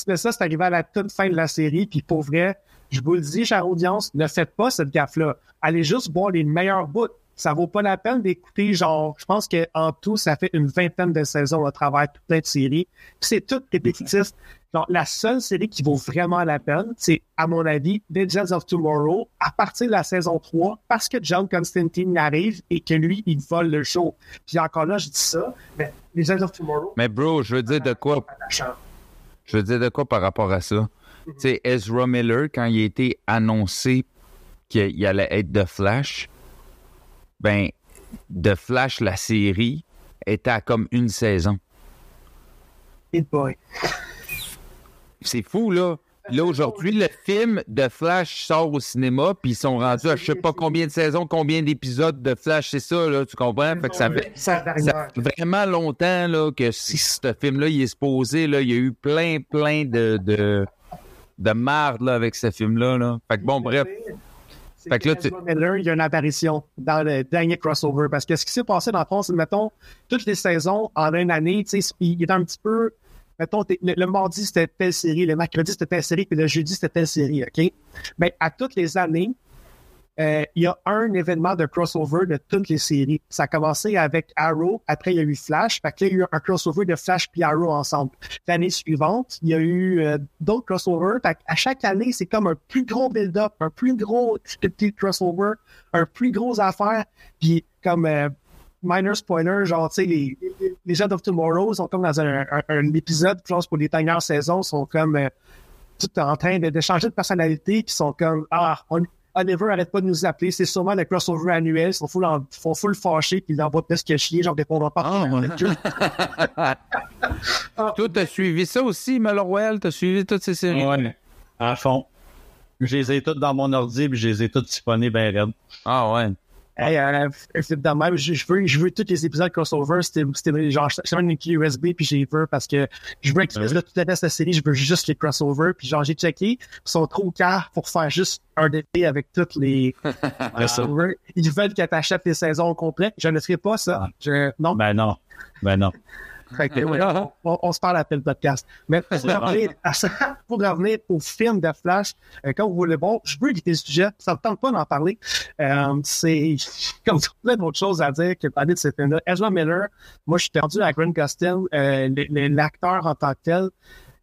Mais ça, c'est arrivé à la toute fin de la série, puis pour vrai, je vous le dis, chère audience, ne faites pas cette gaffe-là. Allez juste voir les meilleurs bouts. Ça vaut pas la peine d'écouter, genre, je pense qu'en tout, ça fait une vingtaine de saisons à travers toute séries. Puis c'est tout répétitif. Donc, la seule série qui vaut vraiment la peine, c'est, à mon avis, Legends of Tomorrow, à partir de la saison 3, parce que John Constantine arrive et que lui, il vole le show. Puis encore là, je dis ça, mais Legends of Tomorrow... Mais bro, je veux dire de quoi... Je veux dire de quoi par rapport à ça? Tu sais, Ezra Miller, quand il a été annoncé qu'il allait être de Flash, ben, de Flash, la série, était à comme une saison. Hit boy. C'est fou, là. Là, aujourd'hui, le film de Flash sort au cinéma, puis ils sont rendus à je sais pas combien de saisons, combien d'épisodes de Flash, c'est ça, là, tu comprends? Fait que ça fait, ça fait vraiment longtemps là, que si ce film-là, il est supposé, là, il y a eu plein, plein de, de, de marde là, avec ce film-là. Là. Fait que bon, bref. Fait que là, tu... Miller, il y a une apparition dans le dernier crossover. Parce que ce qui s'est passé dans le fond, c'est, mettons, toutes les saisons en une année, tu sais, il est un petit peu mettons, le, mardi, c'était telle série, le mercredi, c'était telle série, puis le jeudi, c'était telle série, OK? Mais à toutes les années, euh, il y a un événement de crossover de toutes les séries. Ça a commencé avec Arrow, après il y a eu Flash, fait qu'il y a eu un crossover de Flash puis Arrow ensemble. L'année suivante, il y a eu euh, d'autres crossovers. À chaque année, c'est comme un plus gros build-up, un plus gros petit crossover, un plus gros affaire. Puis comme euh, minor spoiler, genre, tu sais, les, les gens of Tomorrow sont comme dans un, un, épisode, je pense, pour les dernières saisons, sont comme euh, tout en train de, de, changer de personnalité, qui sont comme, ah, on, Oliver arrête pas de nous appeler, c'est sûrement le crossover annuel, ils sont full, en, font full fâché, puis ils envoient presque chier, genre, répondra pas. Ouais. Toi, t'as suivi ça aussi, Malorwell, t'as suivi toutes ces séries? Ouais, à fond. Je les ai toutes dans mon ordi, puis je les ai toutes disponibles ben raides. Ah ouais. Hey, euh, même, je, je, veux, je veux tous les épisodes crossover. C'était, genre, je une clé USB puis j'ai veux parce que je veux que là, toute la série, je veux juste les crossovers. Puis genre, j'ai checké, ils sont trop cars pour faire juste un DP avec toutes les crossovers. Ils veulent que t'achètes les saisons complètes. Je ne ferai pas ça. Je, non. Ben non. Ben non. On, se parle après le podcast. Mais pour revenir, pour revenir au film de Flash, euh, quand vous voulez, bon, je veux quitter le sujet, ça ne tente pas d'en parler. Euh, c'est comme plein d'autres choses à dire que parler de ce film-là. Ezra Miller, moi, je suis perdu à Grant Gustin, euh, l'acteur en tant que tel.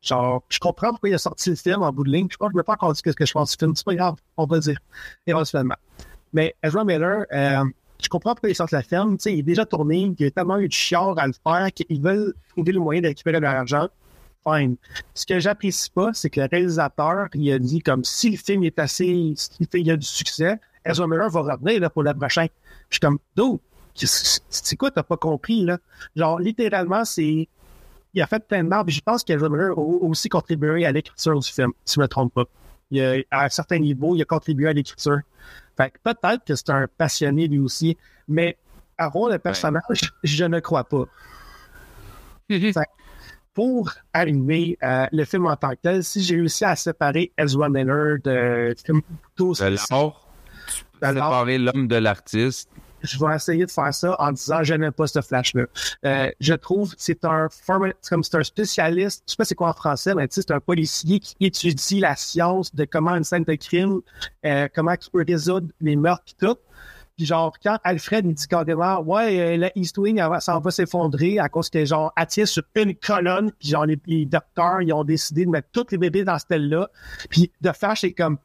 Genre, je comprends pourquoi il a sorti le film en bout de ligne. Je crois que je ne veux pas encore dire ce que je pense du film. C'est pas grave, on va le dire éventuellement. Mais Ezra Miller, euh, je comprends pourquoi ils sortent la ferme. Tu sais, il est déjà tourné, il y a tellement eu de chiard à le faire qu'ils veulent trouver le moyen de récupérer de l'argent. Fine. Ce que j'apprécie pas, c'est que le réalisateur, il a dit comme si le film est assez, si il y a du succès, Ezra Miller va revenir là, pour le prochain. Je suis comme, d'où? C'est quoi, t'as pas compris, là? Genre, littéralement, c'est. Il a fait plein de marbre, je pense qu'Ezra Miller a aussi contribué à l'écriture du film, si je me trompe pas. Il a, à un certain niveau, il a contribué à l'écriture. Fait peut-être que c'est un passionné lui aussi, mais avoir le personnage, je ne crois pas. pour arriver à le film en tant que tel, si j'ai réussi à séparer Ezra Miller de tout de l'art, séparer l'homme de l'artiste, je vais essayer de faire ça en disant je pas ce flash-là. Euh, je trouve que c'est un comme c'est un spécialiste, je sais pas c'est quoi en français, mais c'est un policier qui étudie la science de comment une scène de crime, euh, comment tu peux résoudre les meurtres et tout. Puis genre, quand Alfred il dit carrément Ouais, euh, la East Wing, ça va s'effondrer à cause que genre, tient sur une colonne, puis genre, les, docteurs, ils ont décidé de mettre tous les bébés dans cette là Puis de Flash, c'est comme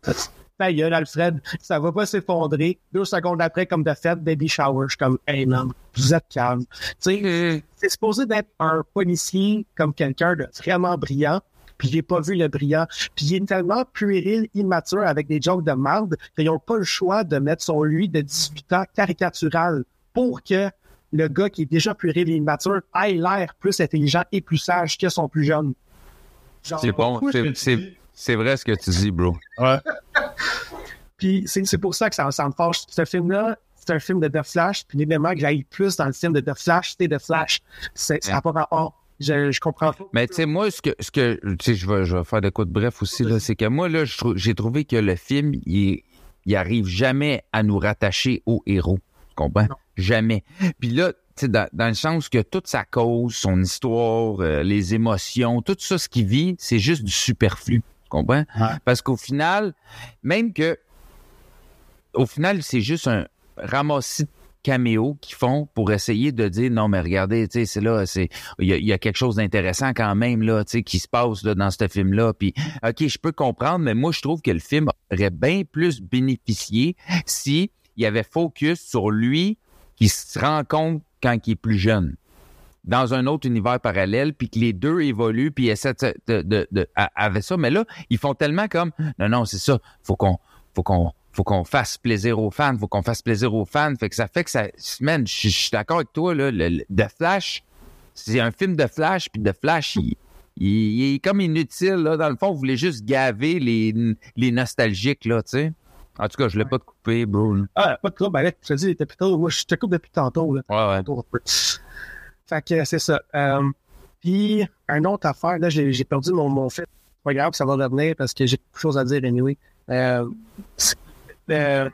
ta gueule, Alfred, ça va pas s'effondrer. Deux secondes après, comme de fait, baby shower. Je suis comme, hey non, vous êtes calme. Tu sais, mm. c'est supposé d'être un policier comme quelqu'un de vraiment brillant. Puis j'ai pas vu le brillant. Puis il est tellement puéril, immature, avec des jokes de merde, qu'ils n'ont pas le choix de mettre son lui de 18 ans caricatural pour que le gars qui est déjà puéril et immature ait l'air plus intelligent et plus sage que son plus jeune. C'est bon, c'est vrai ce que tu dis, bro. Ouais. Puis c'est pour ça que ça, ça me fâche. Ce film-là, c'est un film de The Flash. Puis l'élément que j'aille plus dans le film de The Flash, c'est The Flash. Ça n'a pas rapport. Je, je comprends pas. Mais tu sais, moi, ce que, ce que tu sais, je vais, je vais faire des coups de bref aussi, là, c'est que moi, là, j'ai trouvé que le film, il, il arrive jamais à nous rattacher au héros. Tu comprends? Jamais. Puis là, tu sais, dans, dans, le sens que toute sa cause, son histoire, euh, les émotions, tout ça, ce qu'il vit, c'est juste du superflu comprends? Ouais. Parce qu'au final, même que, au final, c'est juste un ramassis de caméos qu'ils font pour essayer de dire non mais regardez tu sais c'est là c'est il y, a- y quelque chose d'intéressant quand même là tu sais qui se passe là, dans ce film là puis ok je peux comprendre mais moi je trouve que le film aurait bien plus bénéficié si il avait focus sur lui qui se rend compte quand il est plus jeune dans un autre univers parallèle, puis que les deux évoluent, puis essaient de, de, de, de- avec ça. Mais là, ils font tellement comme non, non, c'est ça. Faut qu'on, faut qu'on, faut qu'on fasse plaisir aux fans. Faut qu'on fasse plaisir aux fans. Fait que ça fait que ça, man, je suis d'accord avec toi là. Le, le- The Flash, c'est un film de Flash, puis The Flash, il, il, il est comme inutile là. Dans le fond, vous voulez juste gaver les, les nostalgiques là, tu sais. En tout cas, je l'ai pas de couper, bro. Ah, pas de trouble, ben là, je te dis, depuis tantôt, moi, je te coupe depuis tantôt, là. Ouais, ouais. Un. Fait que c'est ça. Euh, puis, une autre affaire, là, j'ai perdu mon, mon. C'est pas grave, ça va revenir parce que j'ai quelque chose à dire anyway. Euh, euh,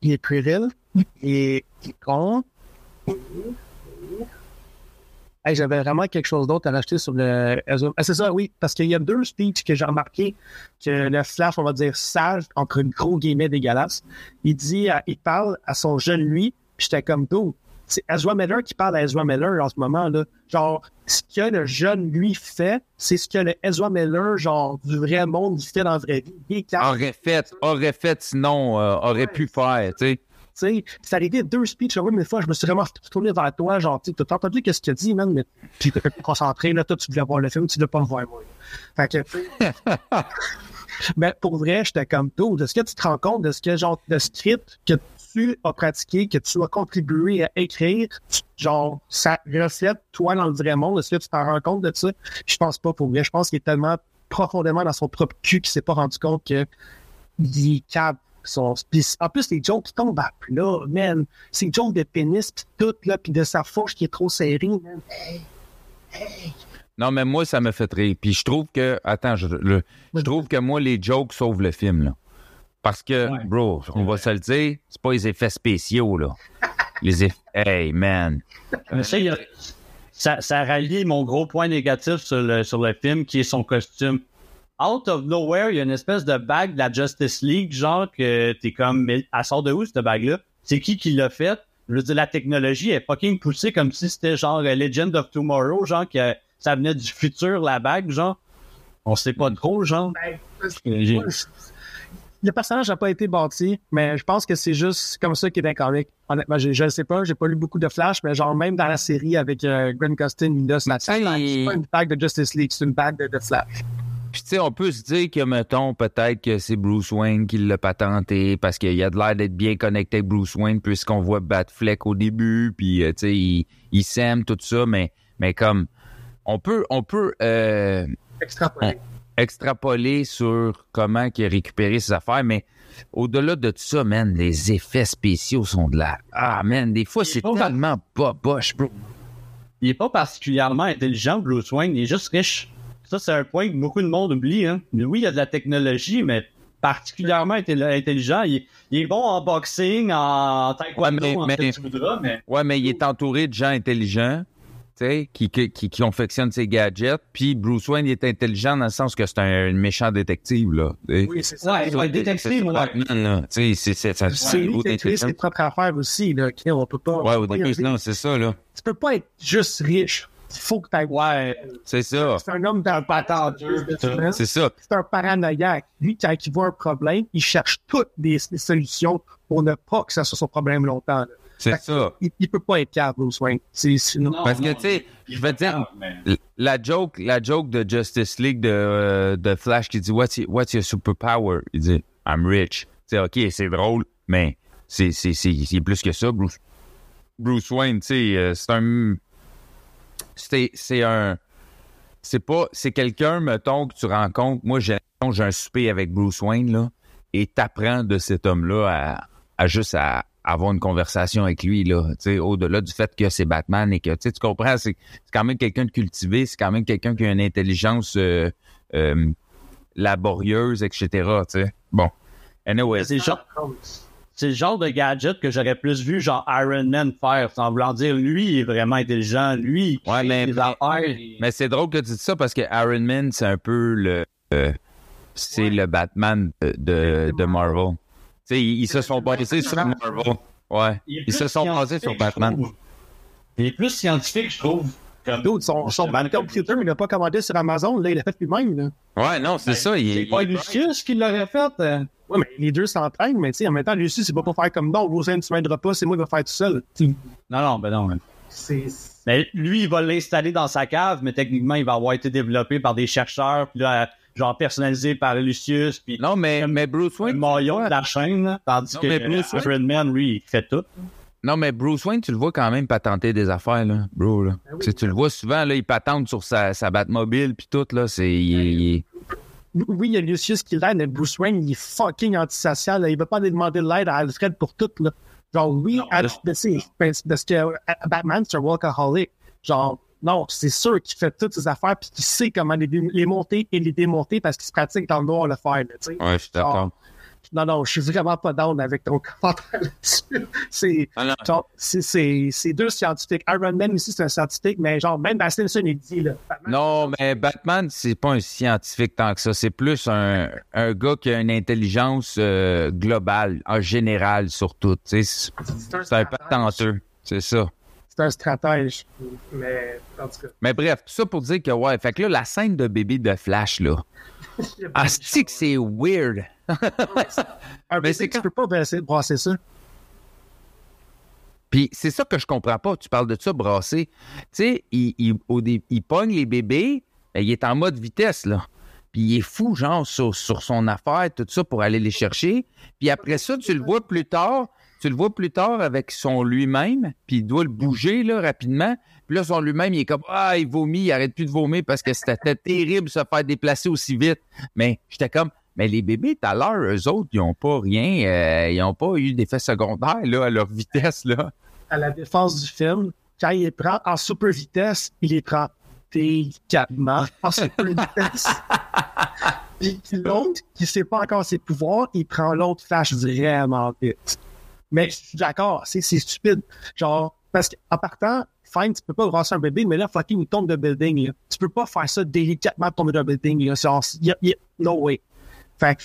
il est puéril, il est con. Hey, J'avais vraiment quelque chose d'autre à rajouter sur le. Ah, c'est ça, oui, parce qu'il y a deux speeches que j'ai remarqué que le Flash, on va dire sage, entre gros guillemets dégueulasses. Il dit, il parle à son jeune lui, j'étais comme d'où? C'est Ezra Miller qui parle à Ezra Miller en ce moment, là. Genre, ce que le jeune lui fait, c'est ce que le Ezra Miller, genre, du vrai monde, il fait dans la vraie vie. Aurait fait, aurait fait, sinon, euh, aurait pu faire, tu sais. tu sais. C'est arrivé deux speeches, oui, mais une fois, je me suis vraiment tourné vers toi, genre, tu t'as entendu qu'est-ce qu'il a dit, man, mais puis t'es pas concentré, là, toi, tu voulais voir le film, tu voulais pas me voir, moi. Fait que, tu. Mais pour vrai, j'étais comme tout. Est-ce que tu te rends compte de ce que, genre, de script que tu as pratiqué, que tu as contribué à écrire, genre, ça reflète toi dans le vrai monde? Est-ce que tu t'en rends compte de ça? Je pense pas pour vrai. Je pense qu'il est tellement profondément dans son propre cul qu'il s'est pas rendu compte que il cave. Son, en plus, les jokes qui tombent à plat, man. C'est jokes de pénis pis tout, là, pis de sa fourche qui est trop serrée, man. Non, mais moi, ça me fait rire. Puis je trouve que, attends, je, le- je trouve que moi, les jokes sauvent le film, là. Parce que, Ouais. bro, on va se le dire, c'est pas les effets spéciaux, là. Les effets, hey, man. Mais ça, il y a- ça, ça rallie mon gros point négatif sur le, sur le film, qui est son costume. Out of nowhere, il y a une espèce de bague de la Justice League, genre que t'es comme, mais elle sort de où cette bague-là? C'est qui qui l'a faite? Je veux dire, la technologie est fucking poussée comme si c'était genre Legend of Tomorrow, genre que ça venait du futur, la bague, genre. On sait pas trop, genre. J'ai- Le personnage n'a pas été bâti, mais je pense que c'est juste comme ça qu'il est. Honnêtement, je, ne sais pas, j'ai pas lu beaucoup de Flash, mais genre même dans la série avec euh, Grant Gustin, il a c'est Hey. pas une bague de Justice League, c'est une bague de, de Flash. Puis, tu sais, on peut se dire que, mettons, peut-être que c'est Bruce Wayne qui l'a patenté parce qu'il a de l'air d'être bien connecté avec Bruce Wayne puisqu'on voit Batfleck au début, puis, euh, tu sais, il, il s'aime, tout ça, mais, mais comme, on peut, on peut, euh. Extrapoler sur comment il a récupéré ses affaires, mais au-delà de tout ça, man, les effets spéciaux sont de la... Ah, man, des fois, c'est tellement pas boche, bro. il est pas particulièrement intelligent, Bruce Wayne, il est juste riche. Ça, c'est un point que beaucoup de monde oublie. Hein. Mais Oui, il y a de la technologie, mais particulièrement intelli- intelligent. Il, est- il est bon en boxing, en taekwondo, Ouais, mais- en mais- mais Ouais, mais il est entouré de gens intelligents, qui, qui, qui, qui confectionnent ses gadgets, puis Bruce Wayne, il est intelligent dans le sens que c'est un, un méchant détective, là. Oui, c'est ça. Ouais, ouais, détective, C'est ouais. C'est, c'est, ça, C'est lui qui a créé ses propres affaires aussi, là. ok, On peut pas. Ouais, au début, non, c'est ça, là. Tu peux pas être juste riche. Il faut que tu ouais. C'est ça. C'est un homme dans le bâtard. C'est ça. C'est un paranoïaque. Lui, quand il voit un problème, il cherche toutes des, des solutions pour ne pas que ça soit son problème longtemps. là. C'est ça. Il, il peut pas être calme, Bruce Wayne. C'est, c'est- non. Parce que, tu sais, je vais te dire, mais- La joke, la joke de Justice League de, euh, de Flash qui dit what's your, what's your superpower? Il dit I'm rich. C'est ok, c'est drôle, mais c'est c'est c'est c'est plus que ça. Bruce Bruce Wayne, tu sais, euh, c'est un c'est c'est un c'est pas c'est quelqu'un mettons que tu rencontres. Moi j'ai j'ai un souper avec Bruce Wayne là et t'apprends de cet homme-là à, à juste à avoir une conversation avec lui là, tu sais, au-delà du fait que c'est Batman et que tu comprends, c'est c'est quand même quelqu'un de cultivé, c'est quand même quelqu'un qui a une intelligence euh, euh, laborieuse, etc. Tu sais. Bon. Anyway, C'est le genre, c'est le genre de gadget que j'aurais plus vu genre Iron Man faire, sans vouloir dire lui il est vraiment intelligent, lui il Ouais, mais- mais- mais c'est drôle que tu dis ça parce que Iron Man, c'est un peu le euh, c'est le Batman de, de, de Marvel. Tu sais, ils, ils se sont basés sur Marvel. Ouais. Il Ils se sont basés sur Batman. Il est plus scientifique, je trouve. Comme- Dude, son, son computer, il l'a pas commandé sur Amazon, là, il l'a fait lui-même. Là. Ouais, non, c'est ça. Il, C'est pas il- Lucius qui l'aurait fait. euh. Ouais, mais les deux s'entraînent, mais tu sais, en même temps, Lucie, c'est pas pour faire comme non, Rosen, tu m'aideras pas, c'est moi qui vais faire tout seul. Non, non, ben non. C'est. Mais lui, il va l'installer dans sa cave, mais techniquement, il va avoir été développé par des chercheurs, puis là, genre personnalisé par Lucius, puis Non, mais, mais Bruce le Wayne. maillon de la chaîne, là, tandis Non, que mais Bruce euh, Iron Man, lui, il fait tout. Non, mais Bruce Wayne, tu le vois quand même patenter des affaires, là, bro. Là. Ben Tu le vois souvent, là, il patente sur sa, sa Batmobile, puis tout, là, c'est. il Oui, il y a Lucius qui l'aide, mais Bruce Wayne, il est fucking antisocial. là. Il veut pas aller demander de l'aide à Alfred pour tout. Là. Genre, oui, Non, non. c'est- parce que Batman, c'est un workaholic. Genre, non, c'est sûr qu'il fait toutes ses affaires puis qu'il sait comment les, monter et les démonter parce qu'il se pratique dans le noir le faire. là, tu sais. Ouais, je suis d'accord. Non, non, je suis vraiment pas down avec ton commentaire là-dessus. C'est, Ah, c'est, deux scientifiques. Iron Man aussi, c'est un scientifique, mais genre, même Bastinson, il dit, là. Batman, Non, mais Batman, c'est pas un scientifique tant que ça. C'est plus un, un gars qui a une intelligence euh, globale, en général, sur tout. C'est un stratège. patenteux. C'est ça. C'est un stratège. Mais, en tout cas. Mais bref, tout ça pour dire que, ouais, fait que là, la scène de bébé de Flash, là. Ah, c'est que c'est weird? Un Mais c'est tu quand- peux pas brasser, brasser ça. Puis c'est ça que je comprends pas. Tu parles de ça brasser. Tu sais, il, il, pogne les bébés, ben, il est en mode vitesse, là. Puis il est fou, genre, sur, sur son affaire, tout ça, pour aller les chercher. Puis après ça, tu le vois plus tard. Tu le vois plus tard avec son lui-même, puis il doit le bouger, là, rapidement. Puis là, son lui-même, il est comme, ah, il vomit, il arrête plus de vomir parce que c'était terrible se faire déplacer aussi vite. Mais j'étais comme, mais les bébés, tout à l'heure, eux autres, ils ont pas rien, euh, ils ont pas eu d'effet secondaire, là, à leur vitesse, là. À la défense du film, quand il les prend en super vitesse, il les prend délicatement en super vitesse. Puis l'autre, qui sait pas encore ses pouvoirs, il prend l'autre flash vraiment vite. Mais je suis d'accord, c'est stupide. Genre, parce qu'en partant, fine, tu peux pas brasser un bébé, mais là, fucking, il tombe de building. Là. Tu peux pas faire ça délicatement tomber d'un building. Là. Genre, no way. Fait que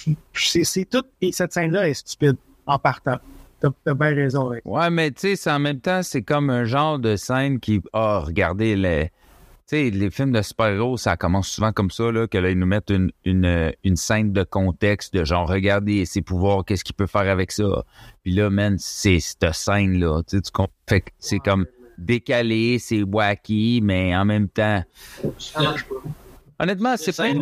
c'est tout. Et cette scène-là est stupide en partant. T'as bien raison. ouais. Ouais, mais tu sais, en même temps, c'est comme un genre de scène qui. Ah, regardez, les, sais, les films de super-héros, ça commence souvent comme ça, là, que là, ils nous mettent une, une, une scène de contexte de genre, regardez ses pouvoirs, qu'est-ce qu'il peut faire avec ça. Puis là, man, c'est cette scène-là. Tu sais, tu comprends? Fait que c'est comme décalé, c'est wacky, mais en même temps. Honnêtement, c'est Cette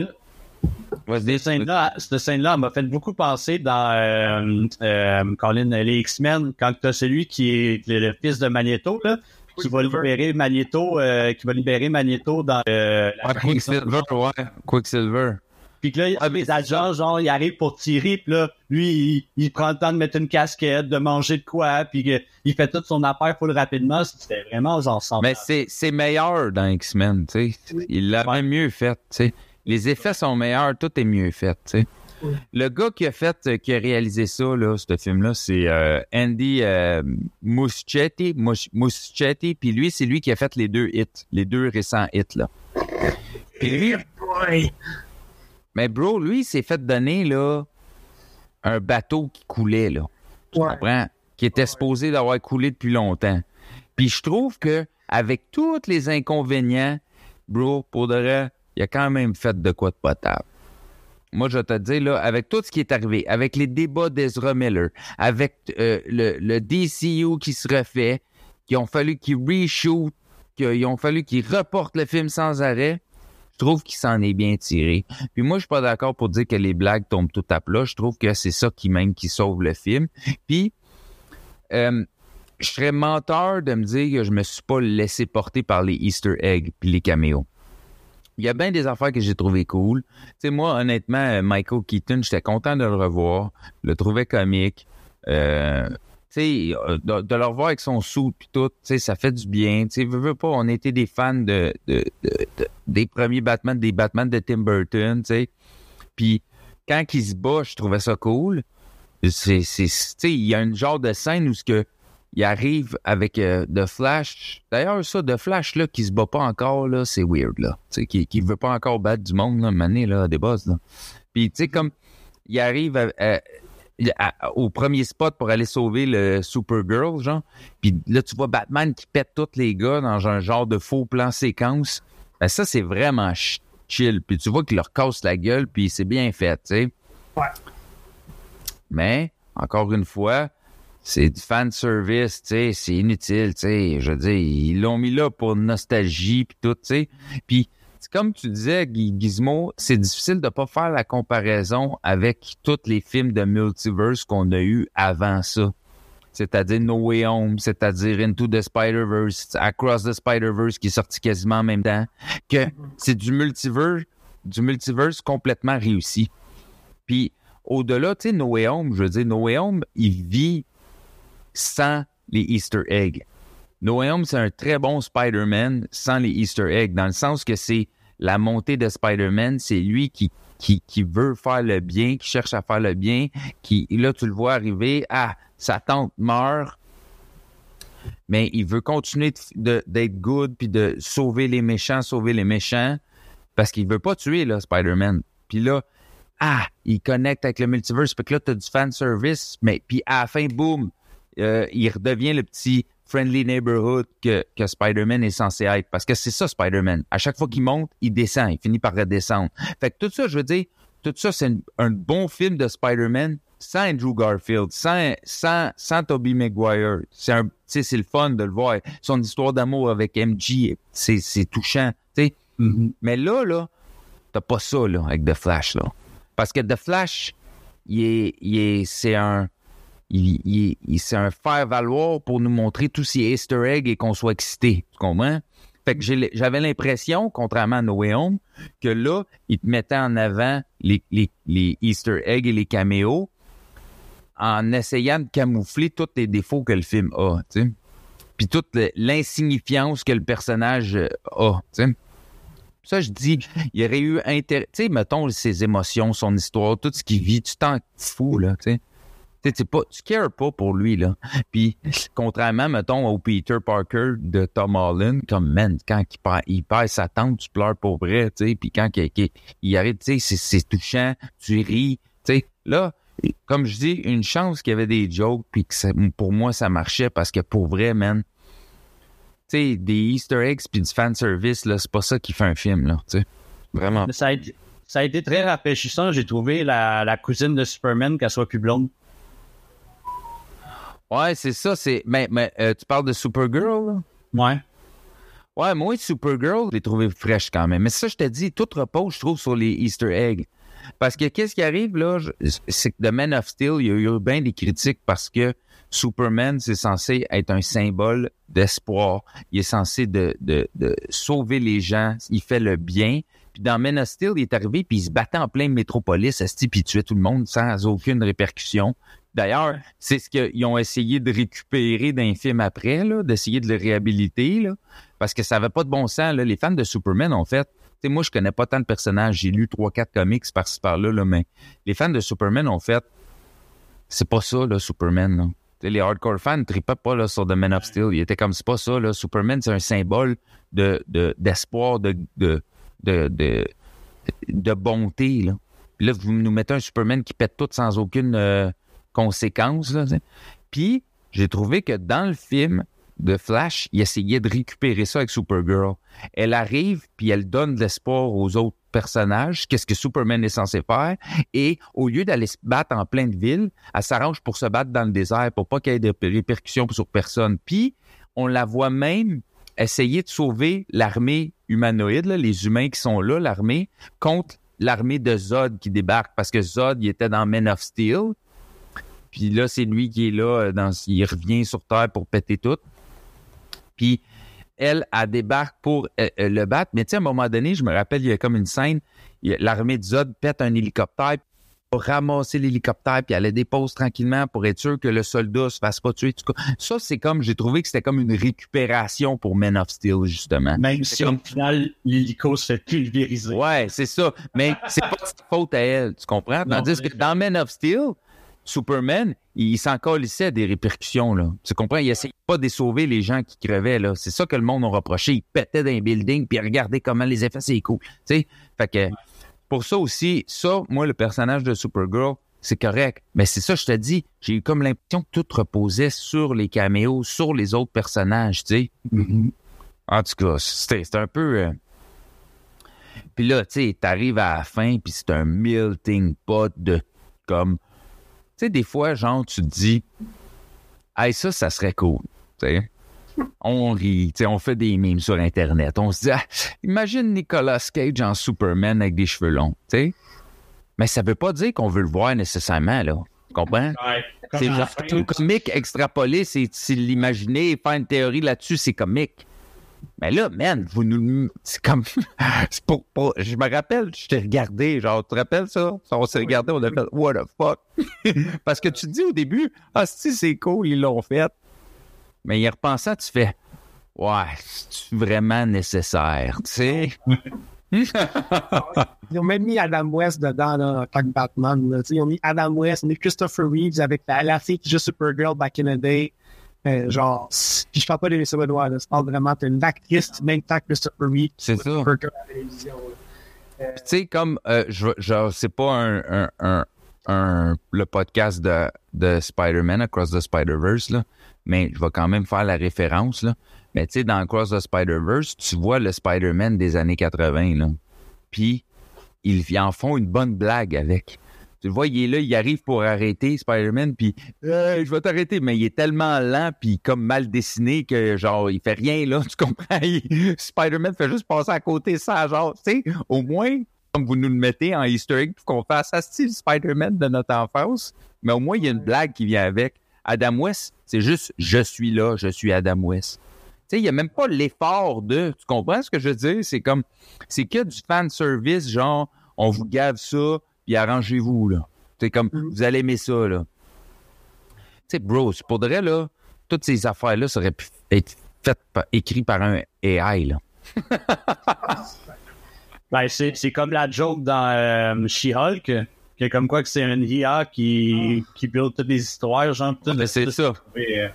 pas. Cette scène-là, cette scène-là m'a fait beaucoup penser dans euh, euh, Colin, les X-Men, quand t'as celui qui est le, le fils de Magneto, là, qui va libérer Magneto, euh, qui va libérer Magneto dans euh, la Ouais, Quicksilver, ouais. Quicksilver. Puis que là, Ah, les agents, genre, ils arrivent pour tirer, puis là, lui, il, il prend le temps de mettre une casquette, de manger de quoi, puis il fait toute son affaire full rapidement. C'était vraiment genre Mais c'est, c'est meilleur dans X-Men, tu sais. Il l'a même mieux fait, tu sais. Les effets sont meilleurs, tout est mieux fait, tu sais. Le gars qui a fait, euh, qui a réalisé ça, là, ce film-là, c'est euh, Andy euh, Muschietti, Mus- Muschietti, puis lui, c'est lui qui a fait les deux hits, les deux récents hits, là. Puis lui, Ouais. mais bro, lui, il s'est fait donner, là, un bateau qui coulait, là. Tu Ouais. comprends? Qui était supposé d'avoir coulé depuis longtemps. Puis je trouve que avec tous les inconvénients, bro, pour de vrai, il a quand même fait de quoi de potable. Moi, je vais te dire, là, avec tout ce qui est arrivé, avec les débats d'Ezra Miller, avec euh, le, DCU qui se refait, qui ont fallu qu'ils reshoot, qu'ils ont fallu qu'ils reportent le film sans arrêt, je trouve qu'il s'en est bien tiré. Puis moi, je suis pas d'accord pour dire que les blagues tombent tout à plat. Je trouve que c'est ça qui même qui sauve le film. Puis, euh, je serais menteur de me dire que je me suis pas laissé porter par les Easter eggs puis les caméos. Il y a bien des affaires que j'ai trouvé cool. Tu moi, honnêtement, euh, Michael Keaton, j'étais content de le revoir. Le trouvais comique. Euh, euh, de, le revoir avec son sou tout, ça fait du bien. Tu veux, veux pas, on était des fans de, de- de- de- des premiers Batman, des Batman de Tim Burton. Puis quand il se bat, je trouvais ça cool. C'est, il y a une genre de scène où ce que il arrive avec euh, The Flash. D'ailleurs, ça, The Flash, là, qui se bat pas encore, là, c'est weird, là. Tu sais, qui, qui veut pas encore battre du monde, là, mané, là, des boss, là. Puis, tu sais, comme, il arrive à- à- à- au premier spot pour aller sauver le Supergirl, genre. Puis là, tu vois Batman qui pète tous les gars dans un genre de faux plan séquence. Ben, ça, c'est vraiment ch- chill. Puis tu vois qu'il leur casse la gueule, puis c'est bien fait, tu sais. Ouais. Mais, encore une fois, c'est du fan service, tu sais, c'est inutile, tu sais. Je veux dire, ils l'ont mis là pour nostalgie, puis tout, tu sais. Puis, comme tu disais, Gizmo, c'est difficile de pas faire la comparaison avec tous les films de multiverse qu'on a eu avant ça. C'est-à-dire No Way Home, c'est-à-dire Into the Spider-Verse, Across the Spider-Verse qui est sorti quasiment en même temps. Que c'est du multiverse, du multiverse complètement réussi. Puis, au-delà, tu sais, No Way Home, je veux dire, No Way Home, il vit sans les Easter eggs. No Way Home, c'est un très bon Spider-Man sans les Easter eggs, dans le sens que c'est la montée de Spider-Man, c'est lui qui, qui, qui veut faire le bien, qui cherche à faire le bien, qui, là, tu le vois arriver, ah, sa tante meurt, mais il veut continuer d'être good, puis de sauver les méchants, sauver les méchants, parce qu'il veut pas tuer, là, Spider-Man. Puis là, ah, il connecte avec le multiverse, puis que là, t'as du fan service, mais puis à la fin, boum, euh, il redevient le petit friendly neighborhood que, que Spider-Man est censé être. Parce que c'est ça, Spider-Man. À chaque fois qu'il monte, il descend. Il finit par redescendre. Fait que tout ça, je veux dire, tout ça, c'est un, un bon film de Spider-Man sans Andrew Garfield, sans, sans, sans Tobey Maguire. C'est un, c'est le fun de le voir. Son histoire d'amour avec MJ, c'est, c'est touchant, tu sais. Mais là, là, t'as pas ça, là, avec The Flash, là. Parce que The Flash, il est, il est, c'est un, il, c'est un faire-valoir pour nous montrer tous ces Easter eggs et qu'on soit excité. Tu comprends? Fait que j'avais l'impression, contrairement à No Way Home, que là, il te mettait en avant les, Easter eggs et les caméos en essayant de camoufler tous les défauts que le film a, tu sais. Puis toute l'insignifiance que le personnage euh, a, tu sais. Ça, je dis, il y aurait eu intérêt. Tu sais, mettons ses émotions, son histoire, tout ce qu'il vit, tu t'en fous, là, tu sais. Tu pas, tu cares pas pour lui, là. Puis, contrairement, mettons, au Peter Parker de Tom Holland, comme, man, quand il perd, il perd sa tante, tu pleures pour vrai, tu sais. Puis quand il, il- arrive, tu sais, c'est- c'est touchant, tu ris, tu sais. Là, comme je dis, une chance qu'il y avait des jokes, puis que pour moi, ça marchait, parce que pour vrai, man, tu sais, des Easter eggs puis du fan service, là, c'est pas ça qui fait un film, là, tu. Vraiment. Ça, a été, ça a été très rafraîchissant. J'ai trouvé la, la cousine de Superman qu'elle soit plus blonde. Ouais, c'est ça, c'est. Mais, mais euh, tu parles de Supergirl, là? Ouais. Ouais, moi, Supergirl, je l'ai trouvé fraîche quand même. Mais ça, je te dis, tout repose, je trouve, sur les Easter eggs. Parce que qu'est-ce qui arrive, là, je- c'est que The Man of Steel, il y a eu bien des critiques parce que Superman, c'est censé être un symbole d'espoir. Il est censé de, de, de sauver les gens. Il fait le bien. Puis dans Man of Steel, il est arrivé, puis il se battait en plein métropolis, esti, puis il tuait tout le monde sans aucune répercussion. D'ailleurs, c'est ce qu'ils ont essayé de récupérer d'un film après, d'essayer de le réhabiliter, là, parce que ça avait pas de bon sens. Là. Les fans de Superman ont fait. Tu sais, moi, je connais pas tant de personnages. J'ai lu trois, quatre comics par-ci par-là, là, mais les fans de Superman ont fait. C'est pas ça, là, Superman. Là. Les hardcore fans ne tripaient pas là, sur The Man of Steel. Ils étaient comme c'est pas ça. Là. Superman, c'est un symbole de, de, d'espoir, de, de, de, de, de bonté. Là. Puis là, vous nous mettez un Superman qui pète tout sans aucune euh, conséquence. Là. Puis, j'ai trouvé que dans le film de Flash, il essayait de récupérer ça avec Supergirl. Elle arrive, puis elle donne de l'espoir aux autres personnages, qu'est-ce que Superman est censé faire, et au lieu d'aller se battre en pleine ville, elle s'arrange pour se battre dans le désert, pour pas qu'il y ait de répercussions sur personne. Puis, on la voit même essayer de sauver l'armée humanoïde, les humains qui sont là, l'armée, contre l'armée de Zod qui débarque, parce que Zod, était dans Men of Steel, puis là, c'est lui qui est là, euh, dans, il revient sur Terre pour péter tout. Puis elle, elle débarque pour euh, euh, le battre. Mais tu sais, à un moment donné, je me rappelle, il y a comme une scène, l'armée de Zod pète un hélicoptère pour ramasser l'hélicoptère, puis elle le dépose tranquillement pour être sûr que le soldat se fasse pas tuer. Ça, c'est comme, j'ai trouvé que c'était comme une récupération pour Men of Steel, justement. Même si comme- au final, l'hélico se fait pulvériser. Ouais, c'est ça. Mais c'est pas de sa faute à elle, tu comprends? Non, Tandis que dans Men of Steel, Superman, il s'en colissait des répercussions, là. Tu comprends? Il essayait pas de sauver les gens qui crevaient, là. C'est ça que le monde a reproché. Il pétait dans les buildings, puis regardait comment les effets, c'est cool. Tu sais? Fait que, pour ça aussi, ça, moi, le personnage de Supergirl, c'est correct. Mais c'est ça, je te dis. J'ai eu comme l'impression que tout reposait sur les caméos, sur les autres personnages, tu sais? En tout cas, c'était c'était un peu... euh, Puis là, tu sais, t'arrives à la fin, puis c'est un melting pot de comme... Tu sais, des fois, genre, tu te dis, hey, ça, ça serait cool. Tu sais, on rit, tu sais, on fait des memes sur Internet. On se dit, ah, imagine Nicolas Cage en Superman avec des cheveux longs, tu sais. Mais ça veut pas dire qu'on veut le voir nécessairement, là. Tu comprends? Ouais. C'est genre tout comique extrapolé, c'est c'est l'imaginer, faire une théorie là-dessus, c'est comique. Mais là, man, vous nous. C'est comme. c'est pour, pour- Je me rappelle, je t'ai regardé, genre, tu te rappelles ça? On s'est regardé, on a fait What the fuck? Parce que tu te dis au début, ah, si, c'est cool, ils l'ont fait. Mais y repensant, tu fais Ouais, c'est vraiment nécessaire, tu sais? Ils ont même mis Adam West dedans, là, en tant que Batman. Là. Ils ont mis Adam West, Christopher Reeves avec la, la fille qui joue Supergirl back in the day. Euh, genre, puis je parle pas de Lisa Benoît, là. Je parle vraiment d'une actrice du même temps que Christopher Reeves. C'est ça. Là. tu sais, comme, euh, je, je c'est pas un, un, un, un- le podcast de, de Spider-Man, Across the Spider-Verse, là, mais je vais quand même faire la référence, là. Mais tu sais, dans Across the Spider-Verse, tu vois le Spider-Man des années 80, là. Puis, ils en font une bonne blague avec. Tu vois, il est là, il arrive pour arrêter Spider-Man, puis je vais t'arrêter, mais il est tellement lent puis comme mal dessiné que genre il fait rien là, tu comprends? Spider-Man fait juste passer à côté ça, genre tu sais, au moins comme vous nous le mettez en pour qu'on fasse ça style Spider-Man de notre enfance, mais au moins il y a une blague qui vient avec. Adam West, c'est juste je suis là, je suis Adam West. Il n'y a même pas l'effort de. Tu comprends ce que je veux dire? C'est comme. C'est que du fan service, genre, on vous gave ça, puis arrangez-vous, là. C'est comme, vous allez aimer ça, là. Tu sais, bro, c'est pour de vrai, là, toutes ces affaires-là seraient pu être faites, par, écrites par un AI, là. Ben, c'est, c'est comme la joke dans euh, She-Hulk, que comme quoi que c'est un IA qui, qui build toutes les histoires, genre. tout- Mais c'est ça. Mais, euh,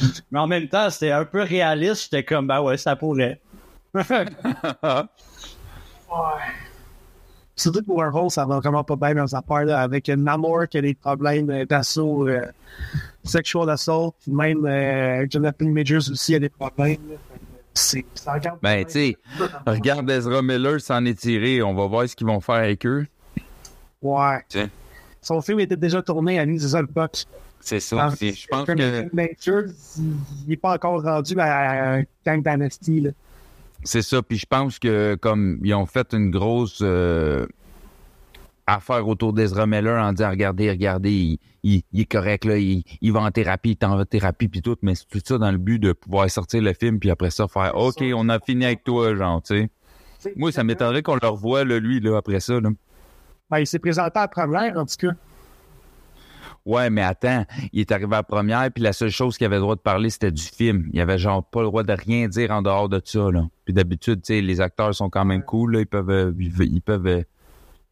mais en même temps, c'était un peu réaliste. J'étais comme, ben ouais, ça pourrait. Surtout que Warhol, ça va vraiment pas bien dans sa part, là, avec Namor qui a des problèmes euh, d'assaut, euh, sexual assault, même euh, Jonathan Majors aussi a des problèmes. là. C'est, ça Ben, tu sais, regarde Ezra Miller s'en est tiré. On va voir ce qu'ils vont faire avec eux. Ouais. Son film était déjà tourné à lui, c'est ça le. C'est ça. Je pense que Majors, il n'est pas encore rendu à Kang Dynasty, là. C'est ça. Puis je pense que comme ils ont fait une grosse euh, affaire autour d'Ezra Miller en disant regardez, regardez, il, il- il est correct, là, il, il va en thérapie, il t'en va en thérapie, puis tout, mais c'est tout ça dans le but de pouvoir sortir le film, puis après ça, faire OK, on a fini avec toi, genre, tu sais. Moi, ça m'étonnerait qu'on le revoie, là, lui, là, après ça. Là. Ben, il s'est présenté à première, en tout cas. Ouais, mais attends, il est arrivé à la première, puis la seule chose qu'il avait le droit de parler, c'était du film. Il avait genre pas le droit de rien dire en dehors de ça, là. Puis d'habitude, tu sais, les acteurs sont quand même cool, là, ils peuvent, euh, ils, peuvent euh,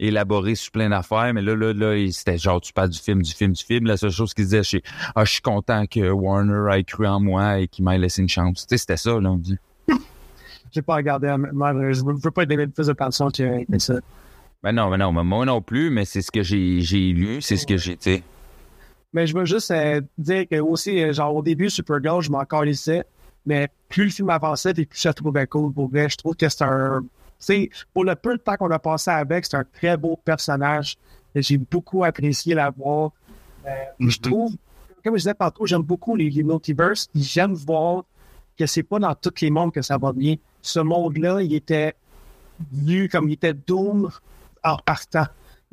élaborer sur plein d'affaires, mais là, là, là, c'était genre, tu parles du film, du film, du film. La seule chose qu'il disait, c'est, ah, je suis content que Warner ait cru en moi et qu'il m'ait laissé une chance. Tu sais, c'était ça, là, on dit. J'ai pas regardé, malheureusement. Je veux pas donner plus d'attention que que ça. Ben non, ben non, mais moi non plus, mais c'est ce que j'ai, lu, c'est ce que j'ai. Mais je veux juste euh, dire que aussi, euh, genre, au début, Supergirl, je m'en calissais. Mais plus le film avançait, et plus je trouvais cool. Pour vrai, je trouve que c'est un. Tu sais, pour le peu de temps qu'on a passé avec, c'est un très beau personnage. J'ai beaucoup apprécié la voir. Euh, Je trouve, comme je disais tantôt, j'aime beaucoup les, les multiverses. J'aime voir que c'est pas dans tous les mondes que ça va bien. Ce monde-là, il était vu comme il était Doom en partant.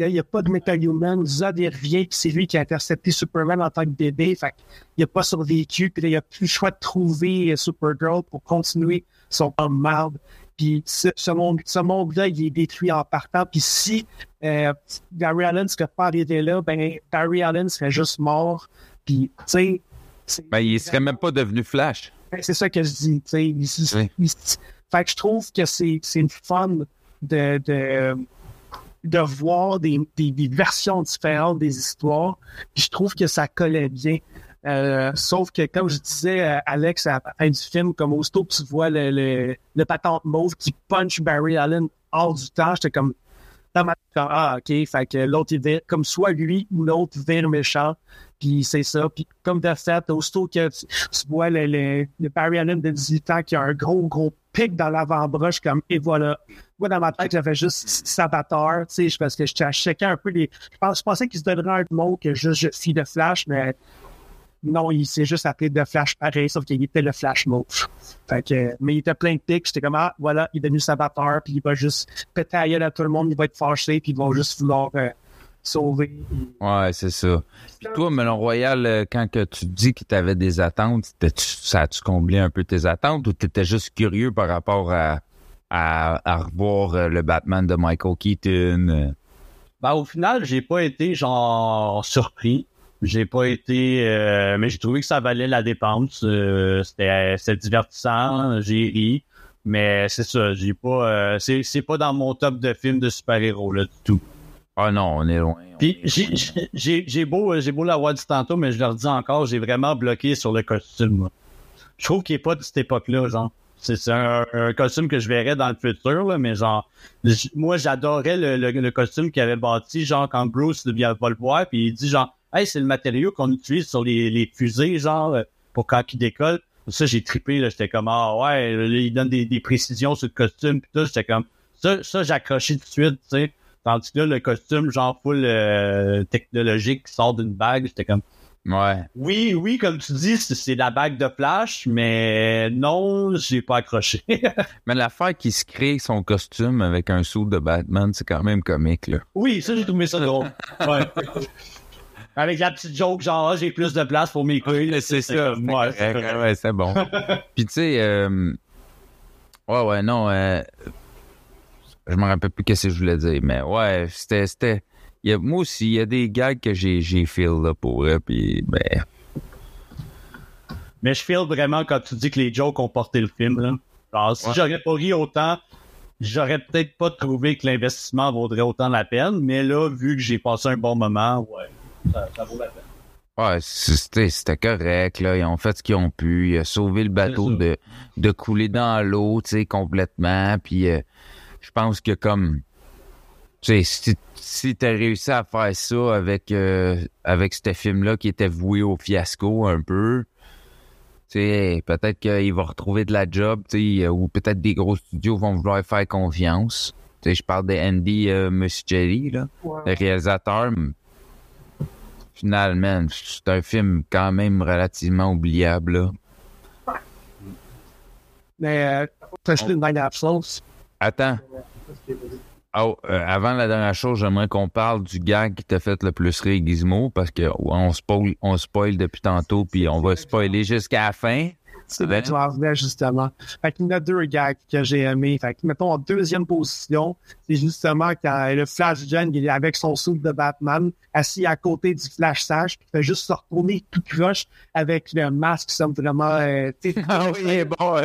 Il n'y a, pas de Metahuman. Zod, il revient, puis c'est lui qui a intercepté Superman en tant que bébé. Fait qu'il n'a pas survécu. Puis là, il a plus le choix de trouver euh, Supergirl pour continuer son homme marde. Puis ce, ce monde, ce monde-là, il est détruit en partant. Puis si euh, Barry Allen ne serait pas arrivé là, ben Barry Allen serait juste mort. Puis, tu sais... Ben, il serait même pas devenu Flash. ben, c'est ça que je dis. tu sais. Il- il- Oui. il- fait que je trouve que c'est c'est une fun de, de, de voir des, versions différentes des histoires. Puis je trouve que ça collait bien. Euh, sauf que, comme je disais, euh, Alex, à la fin du film, comme aussitôt tu vois le, le, le patente mauve qui punch Barry Allen hors du temps, j'étais comme, ah, ok, fait que l'autre, vire, comme soit lui ou l'autre vire méchant, puis c'est ça. Puis comme de fait, aussitôt que tu, tu vois le, le, le Barry Allen de 18 ans qui a un gros, gros pic dans l'avant-bras, comme, et voilà. Moi, dans ma tête, j'avais juste saboteur, tu sais, parce que je checkais un peu les. Je, pensais qu'il se donnerait un mot que juste je suis de Flash, mais non, il s'est juste appelé de Flash pareil, sauf qu'il était le Flash move. Fait que, mais il était plein de pics, j'étais comme, ah, voilà, il est devenu saboteur, puis il va juste péter à tout le monde, il va être fâché, puis ils vont juste vouloir euh, sauver. Ouais, c'est ça. Puis toi, Melon Royal, euh, quand que tu dis que tu avais des attentes, ça a-tu comblé un peu tes attentes ou tu étais juste curieux par rapport à, à, à revoir euh, le Batman de Michael Keaton? euh? Ben, au final, j'ai pas été genre surpris. J'ai pas été euh, mais j'ai trouvé que ça valait la dépense. Euh, c'était c'était divertissant, j'ai ri. Mais c'est ça, j'ai pas euh, c'est c'est pas dans mon top de films de super-héros là du tout. Ah non, on est loin. Puis j'ai beau j'ai beau l'avoir dit tantôt, mais je leur dis encore, j'ai vraiment bloqué sur le costume. Je trouve qu'il est pas de cette époque-là, genre. C'est un, un costume que je verrais dans le futur, là, mais genre, moi j'adorais le, le, le costume qu'il avait bâti, genre quand Bruce vient va le voir, puis il dit genre, hey, c'est le matériau qu'on utilise sur les, les fusées, genre, euh, pour quand ils décollent. Ça, j'ai trippé, là, j'étais comme, ah ouais, il donne des, des précisions sur le costume, puis tout, j'étais comme, ça, ça j'ai accroché tout de suite, tu sais. Tandis que là, le costume, genre, full euh, technologique qui sort d'une bague, j'étais comme, Ouais. oui, oui, comme tu dis, c'est la bague de Flash, mais non, j'ai pas accroché. Mais l'affaire qui se crée son costume avec un sou de Batman, c'est quand même comique, là. oui, ça, j'ai trouvé ça drôle. Ouais. Avec la petite joke, genre, ah, j'ai plus de place pour mes couilles. c'est ça. correct. ouais, c'est bon. Puis tu sais, euh, ouais, ouais, non, euh, je me rappelle plus qu'est-ce que je voulais dire, mais ouais, c'était, c'était, il y a, moi aussi, il y a des gags que j'ai, j'ai feel là pour eux, puis ben, Mais je feel vraiment quand tu dis que les jokes ont porté le film. Là. Genre, si Ouais. j'aurais pas ri autant, j'aurais peut-être pas trouvé que l'investissement vaudrait autant la peine. Mais là, vu que j'ai passé un bon moment, ouais, ça, ça vaut la peine. ouais, c'était, c'était correct, là, ils ont fait ce qu'ils ont pu, ils ont sauvé le bateau de, de couler dans l'eau, tu sais, complètement, puis euh, je pense que comme, tu sais, si, si t'as réussi à faire ça avec, euh, avec ce film-là qui était voué au fiasco un peu, tu sais, peut-être qu'il va retrouver de la job, tu sais, ou peut-être des gros studios vont vouloir faire confiance. Tu sais, je parle de Andy euh, Muschietti, là, le réalisateur. Finalement, c'est un film quand même relativement oubliable, là. Mais, euh, t'as Attends. Oh, euh, avant la dernière chose, j'aimerais qu'on parle du gag qui t'a fait le plus rire, Gizmo, parce que ouais, on spoil, on spoil depuis tantôt, puis on va spoiler jusqu'à la fin. C'est en revenais justement. Fait qu'il y en a deux gags que j'ai aimés. Fait que, mettons, en deuxième position, c'est justement quand le Flash Gen, il est avec son soupe de Batman, assis à côté du Flash Sage, puis il fait juste se retourner tout croche avec le masque qui semble vraiment, euh, Ah oui, bon,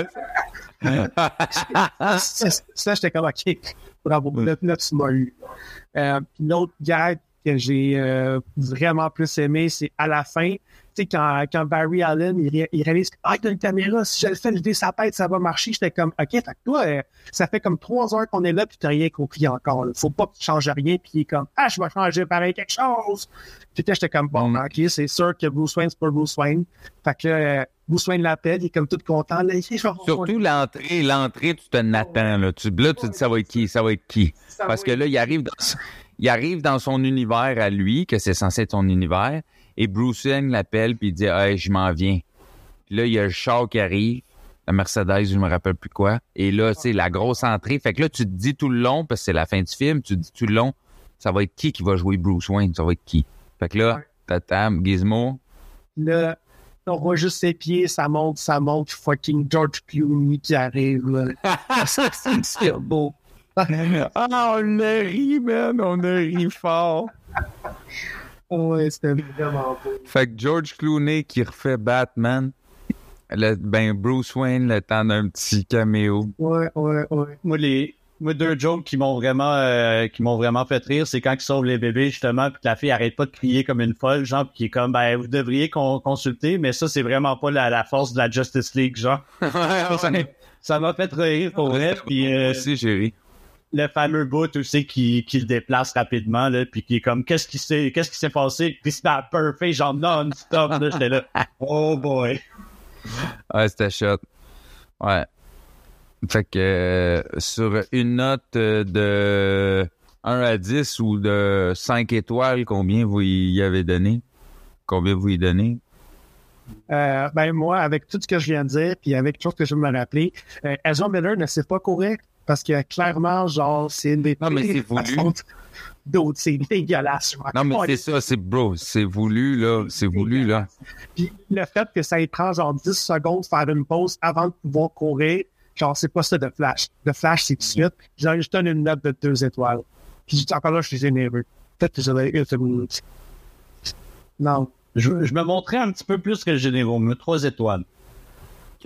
ça, ça, j'étais comme, OK, bravo, là, là, tu m'as eu. Euh, l'autre gag que j'ai euh, vraiment plus aimé, c'est à la fin, sais, quand, quand Barry Allen, il, ré- il réalise que, ah, a une caméra, si je le fais lever sa tête, ça va marcher. J'étais comme, OK, fait que toi, euh, ça fait comme trois heures qu'on est là, puis t'as rien compris encore. là. Faut pas que tu changes rien, puis il est comme, ah, je vais changer pareil quelque chose. Puis j'étais comme, bon, Mm. OK, c'est sûr que Bruce Wayne, c'est pas Bruce Wayne. Fait que euh, Bruce Wayne l'appelle, il est comme tout content. Là, Surtout l'entrée, l'entrée, tu te l'attends, là. Tu, là, tu te dis, ça va être qui, ça va être qui? Parce que là, il arrive dans, il arrive dans son univers à lui, que c'est censé être son univers, et Bruce Wayne l'appelle, puis il dit, hey, je m'en viens. Puis là, il y a le char qui arrive, la Mercedes, je me rappelle plus quoi. Et là, c'est la grosse entrée. Fait que là, tu te dis tout le long, parce que c'est la fin du film, tu te dis tout le long, ça va être qui qui va jouer Bruce Wayne? Ça va être qui? Fait que là, t'attends, Gizmo. Là, on voit juste ses pieds, ça monte, ça monte, fucking George Clooney qui arrive. Là. C'est beau. Ah, on a ri, man, on a ri fort. Ouais, c'était vraiment beau. Fait que George Clooney qui refait Batman, le, ben Bruce Wayne le temps d'un petit caméo. Ouais, ouais, ouais. Moi, les, moi, deux jokes qui m'ont vraiment euh, qui m'ont vraiment fait rire, c'est quand ils sauvent les bébés, justement, puis que la fille arrête pas de crier comme une folle, genre, puis qui est comme ben vous devriez con- consulter, mais ça, c'est vraiment pas la, la force de la Justice League, genre. Ça- Ça m'a fait rire pour vrai, puis euh, Moi aussi, j'ai ri. Le fameux bout aussi qui, qui le déplace rapidement, là, puis qui est comme qu'est-ce qui s'est qu'est-ce qui s'est passé? Puis c'est perfect, genre non-stop, là, j'étais là. Oh boy. Ouais, c'était shot. Ouais. Fait que euh, sur une note euh, de 1 à 10 ou de 5 étoiles, combien vous y avez donné? Combien vous y donnez? Euh, ben moi, avec tout ce que je viens de dire, puis avec tout ce que je me rappeler, euh, Ezra Miller ne s'est pas courir parce que clairement, genre, c'est une des Non, mais c'est voulu. d'autres. C'est dégueulasse. Non, mais c'est ça, c'est bro, c'est voulu, là. C'est voulu, là. Puis le fait que ça y prend genre 10 secondes de faire une pause avant de pouvoir courir, genre, c'est pas ça de Flash. De Flash, c'est tout de suite. Genre, je donne une note de 2 étoiles. Puis encore là, je suis généreux. Peut-être que j'aurais eu une- Non. Je, je me montrais un petit peu plus que généraux, mais trois étoiles.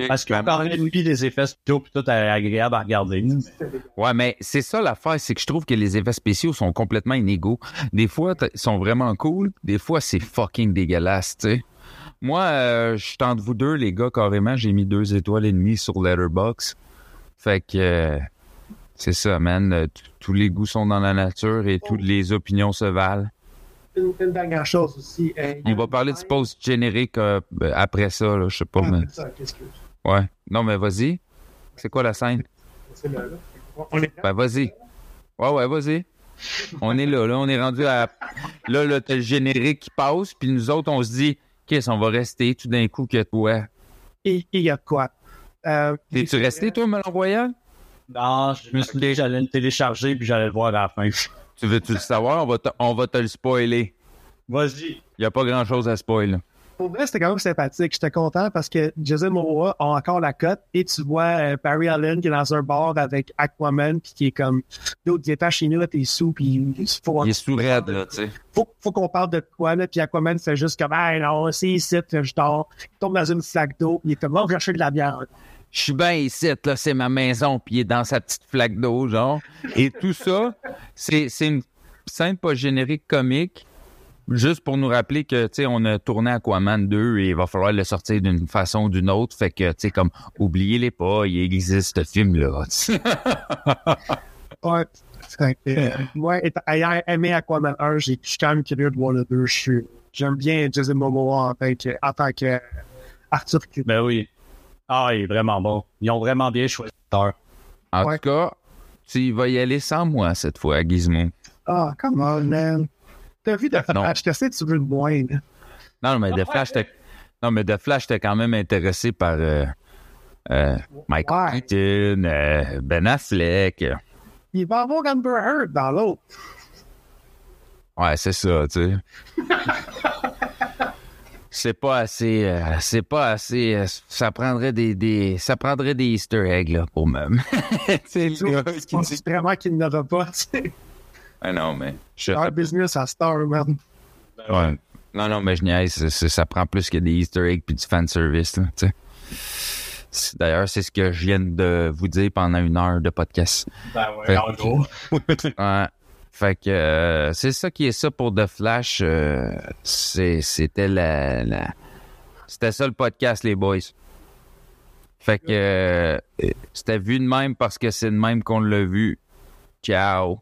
Parce que Ben, quand même, lui, des effets spéciaux, tout est agréable à regarder. Ouais, mais c'est ça l'affaire, c'est que je trouve que les effets spéciaux sont complètement inégaux. Des fois, ils sont vraiment cool, des fois, c'est fucking dégueulasse, tu sais. Moi, euh, je suis entre vous deux, les gars, carrément, j'ai mis deux étoiles et demie sur Letterboxd. Fait que euh, c'est ça, man. Euh, Tous les goûts sont dans la nature et toutes les opinions se valent. Une, une dernière chose aussi. euh, On va parler du post générique euh, après ça, là, je sais pas, Ah, mais... c'est ça, qu'est-ce que- Ouais. Non, mais vas-y. C'est quoi la scène? c'est là, là? On est Ben, vas-y. Ouais, ouais, vas-y. On est là, là. On est rendu à. Là, là, t'as le générique qui passe, puis nous autres, on se dit, qu'est-ce on va rester tout d'un coup que toi. Et il y a quoi? Euh, T'es-tu resté, toi, me l'envoyant? Non, je me suis dit que j'allais le télécharger, puis j'allais le voir à la fin. Tu veux-tu le savoir? On va, te, on va te le spoiler. Vas-y. Il n'y a pas grand-chose à spoiler. Pour vrai, c'était quand même sympathique. J'étais content parce que Jason Momoa a encore la cote et tu vois euh, Barry Allen qui est dans un bar avec Aquaman puis qui est comme d'autres il est à chez nous, là, t'es sous puis il faut, Il est sous raide, là, tu sais. faut, faut qu'on parle de quoi là puis Aquaman fait juste comme hey non c'est ici je dors il tombe dans une flaque d'eau il est comme va chercher de la bière Je suis bien ici, là, c'est ma maison, puis il est dans sa petite flaque d'eau, genre. Et tout ça, c'est c'est une scène pas générique comique, juste pour nous rappeler que, tu sais, on a tourné Aquaman 2 et il va falloir le sortir d'une façon ou d'une autre. Fait que, tu sais, comme, oubliez-les pas, il existe ce film-là. tu sais. ouais que, euh, ayant aimé Aquaman 1 j'ai- je suis quand même curieux de voir le 2 je suis- j'aime bien Jason Momoa en tant que, en tant que Arthur. Ben oui. Ah, il est vraiment bon. Ils ont vraiment bien choisi l'acteur. En Ouais. tout cas, tu vas y aller sans moi cette fois, Gizmo. Ah, come on, man. T'as vu de. Flash, sais que tu veux le moins. Non, mais de Flash, t'es... Non, mais de Flash, t'es quand même intéressé par euh, euh, Michael Ouais. Keaton, euh, Ben Affleck. Il va avoir Amber Heard dans l'autre. Ouais, c'est ça, tu sais. c'est pas assez, euh, c'est pas assez, euh, ça prendrait des, des, ça prendrait des Easter eggs, là, pour même. dit- vraiment qu'il n'aura pas. Ah non, mais. Un business à Star, man. Ouais. Non, non, mais je niaise, ça prend plus que des Easter eggs puis du fanservice, là, tu sais. D'ailleurs, c'est ce que je viens de vous dire pendant une heure de podcast. Ben Fait- ouais, en gros. Ouais. Fait que euh, c'est ça qui est ça pour The Flash. euh, c'était la, la- C'était ça le podcast, les boys. Fait que euh, c'était vu de même parce que c'est de même qu'on l'a vu. Ciao.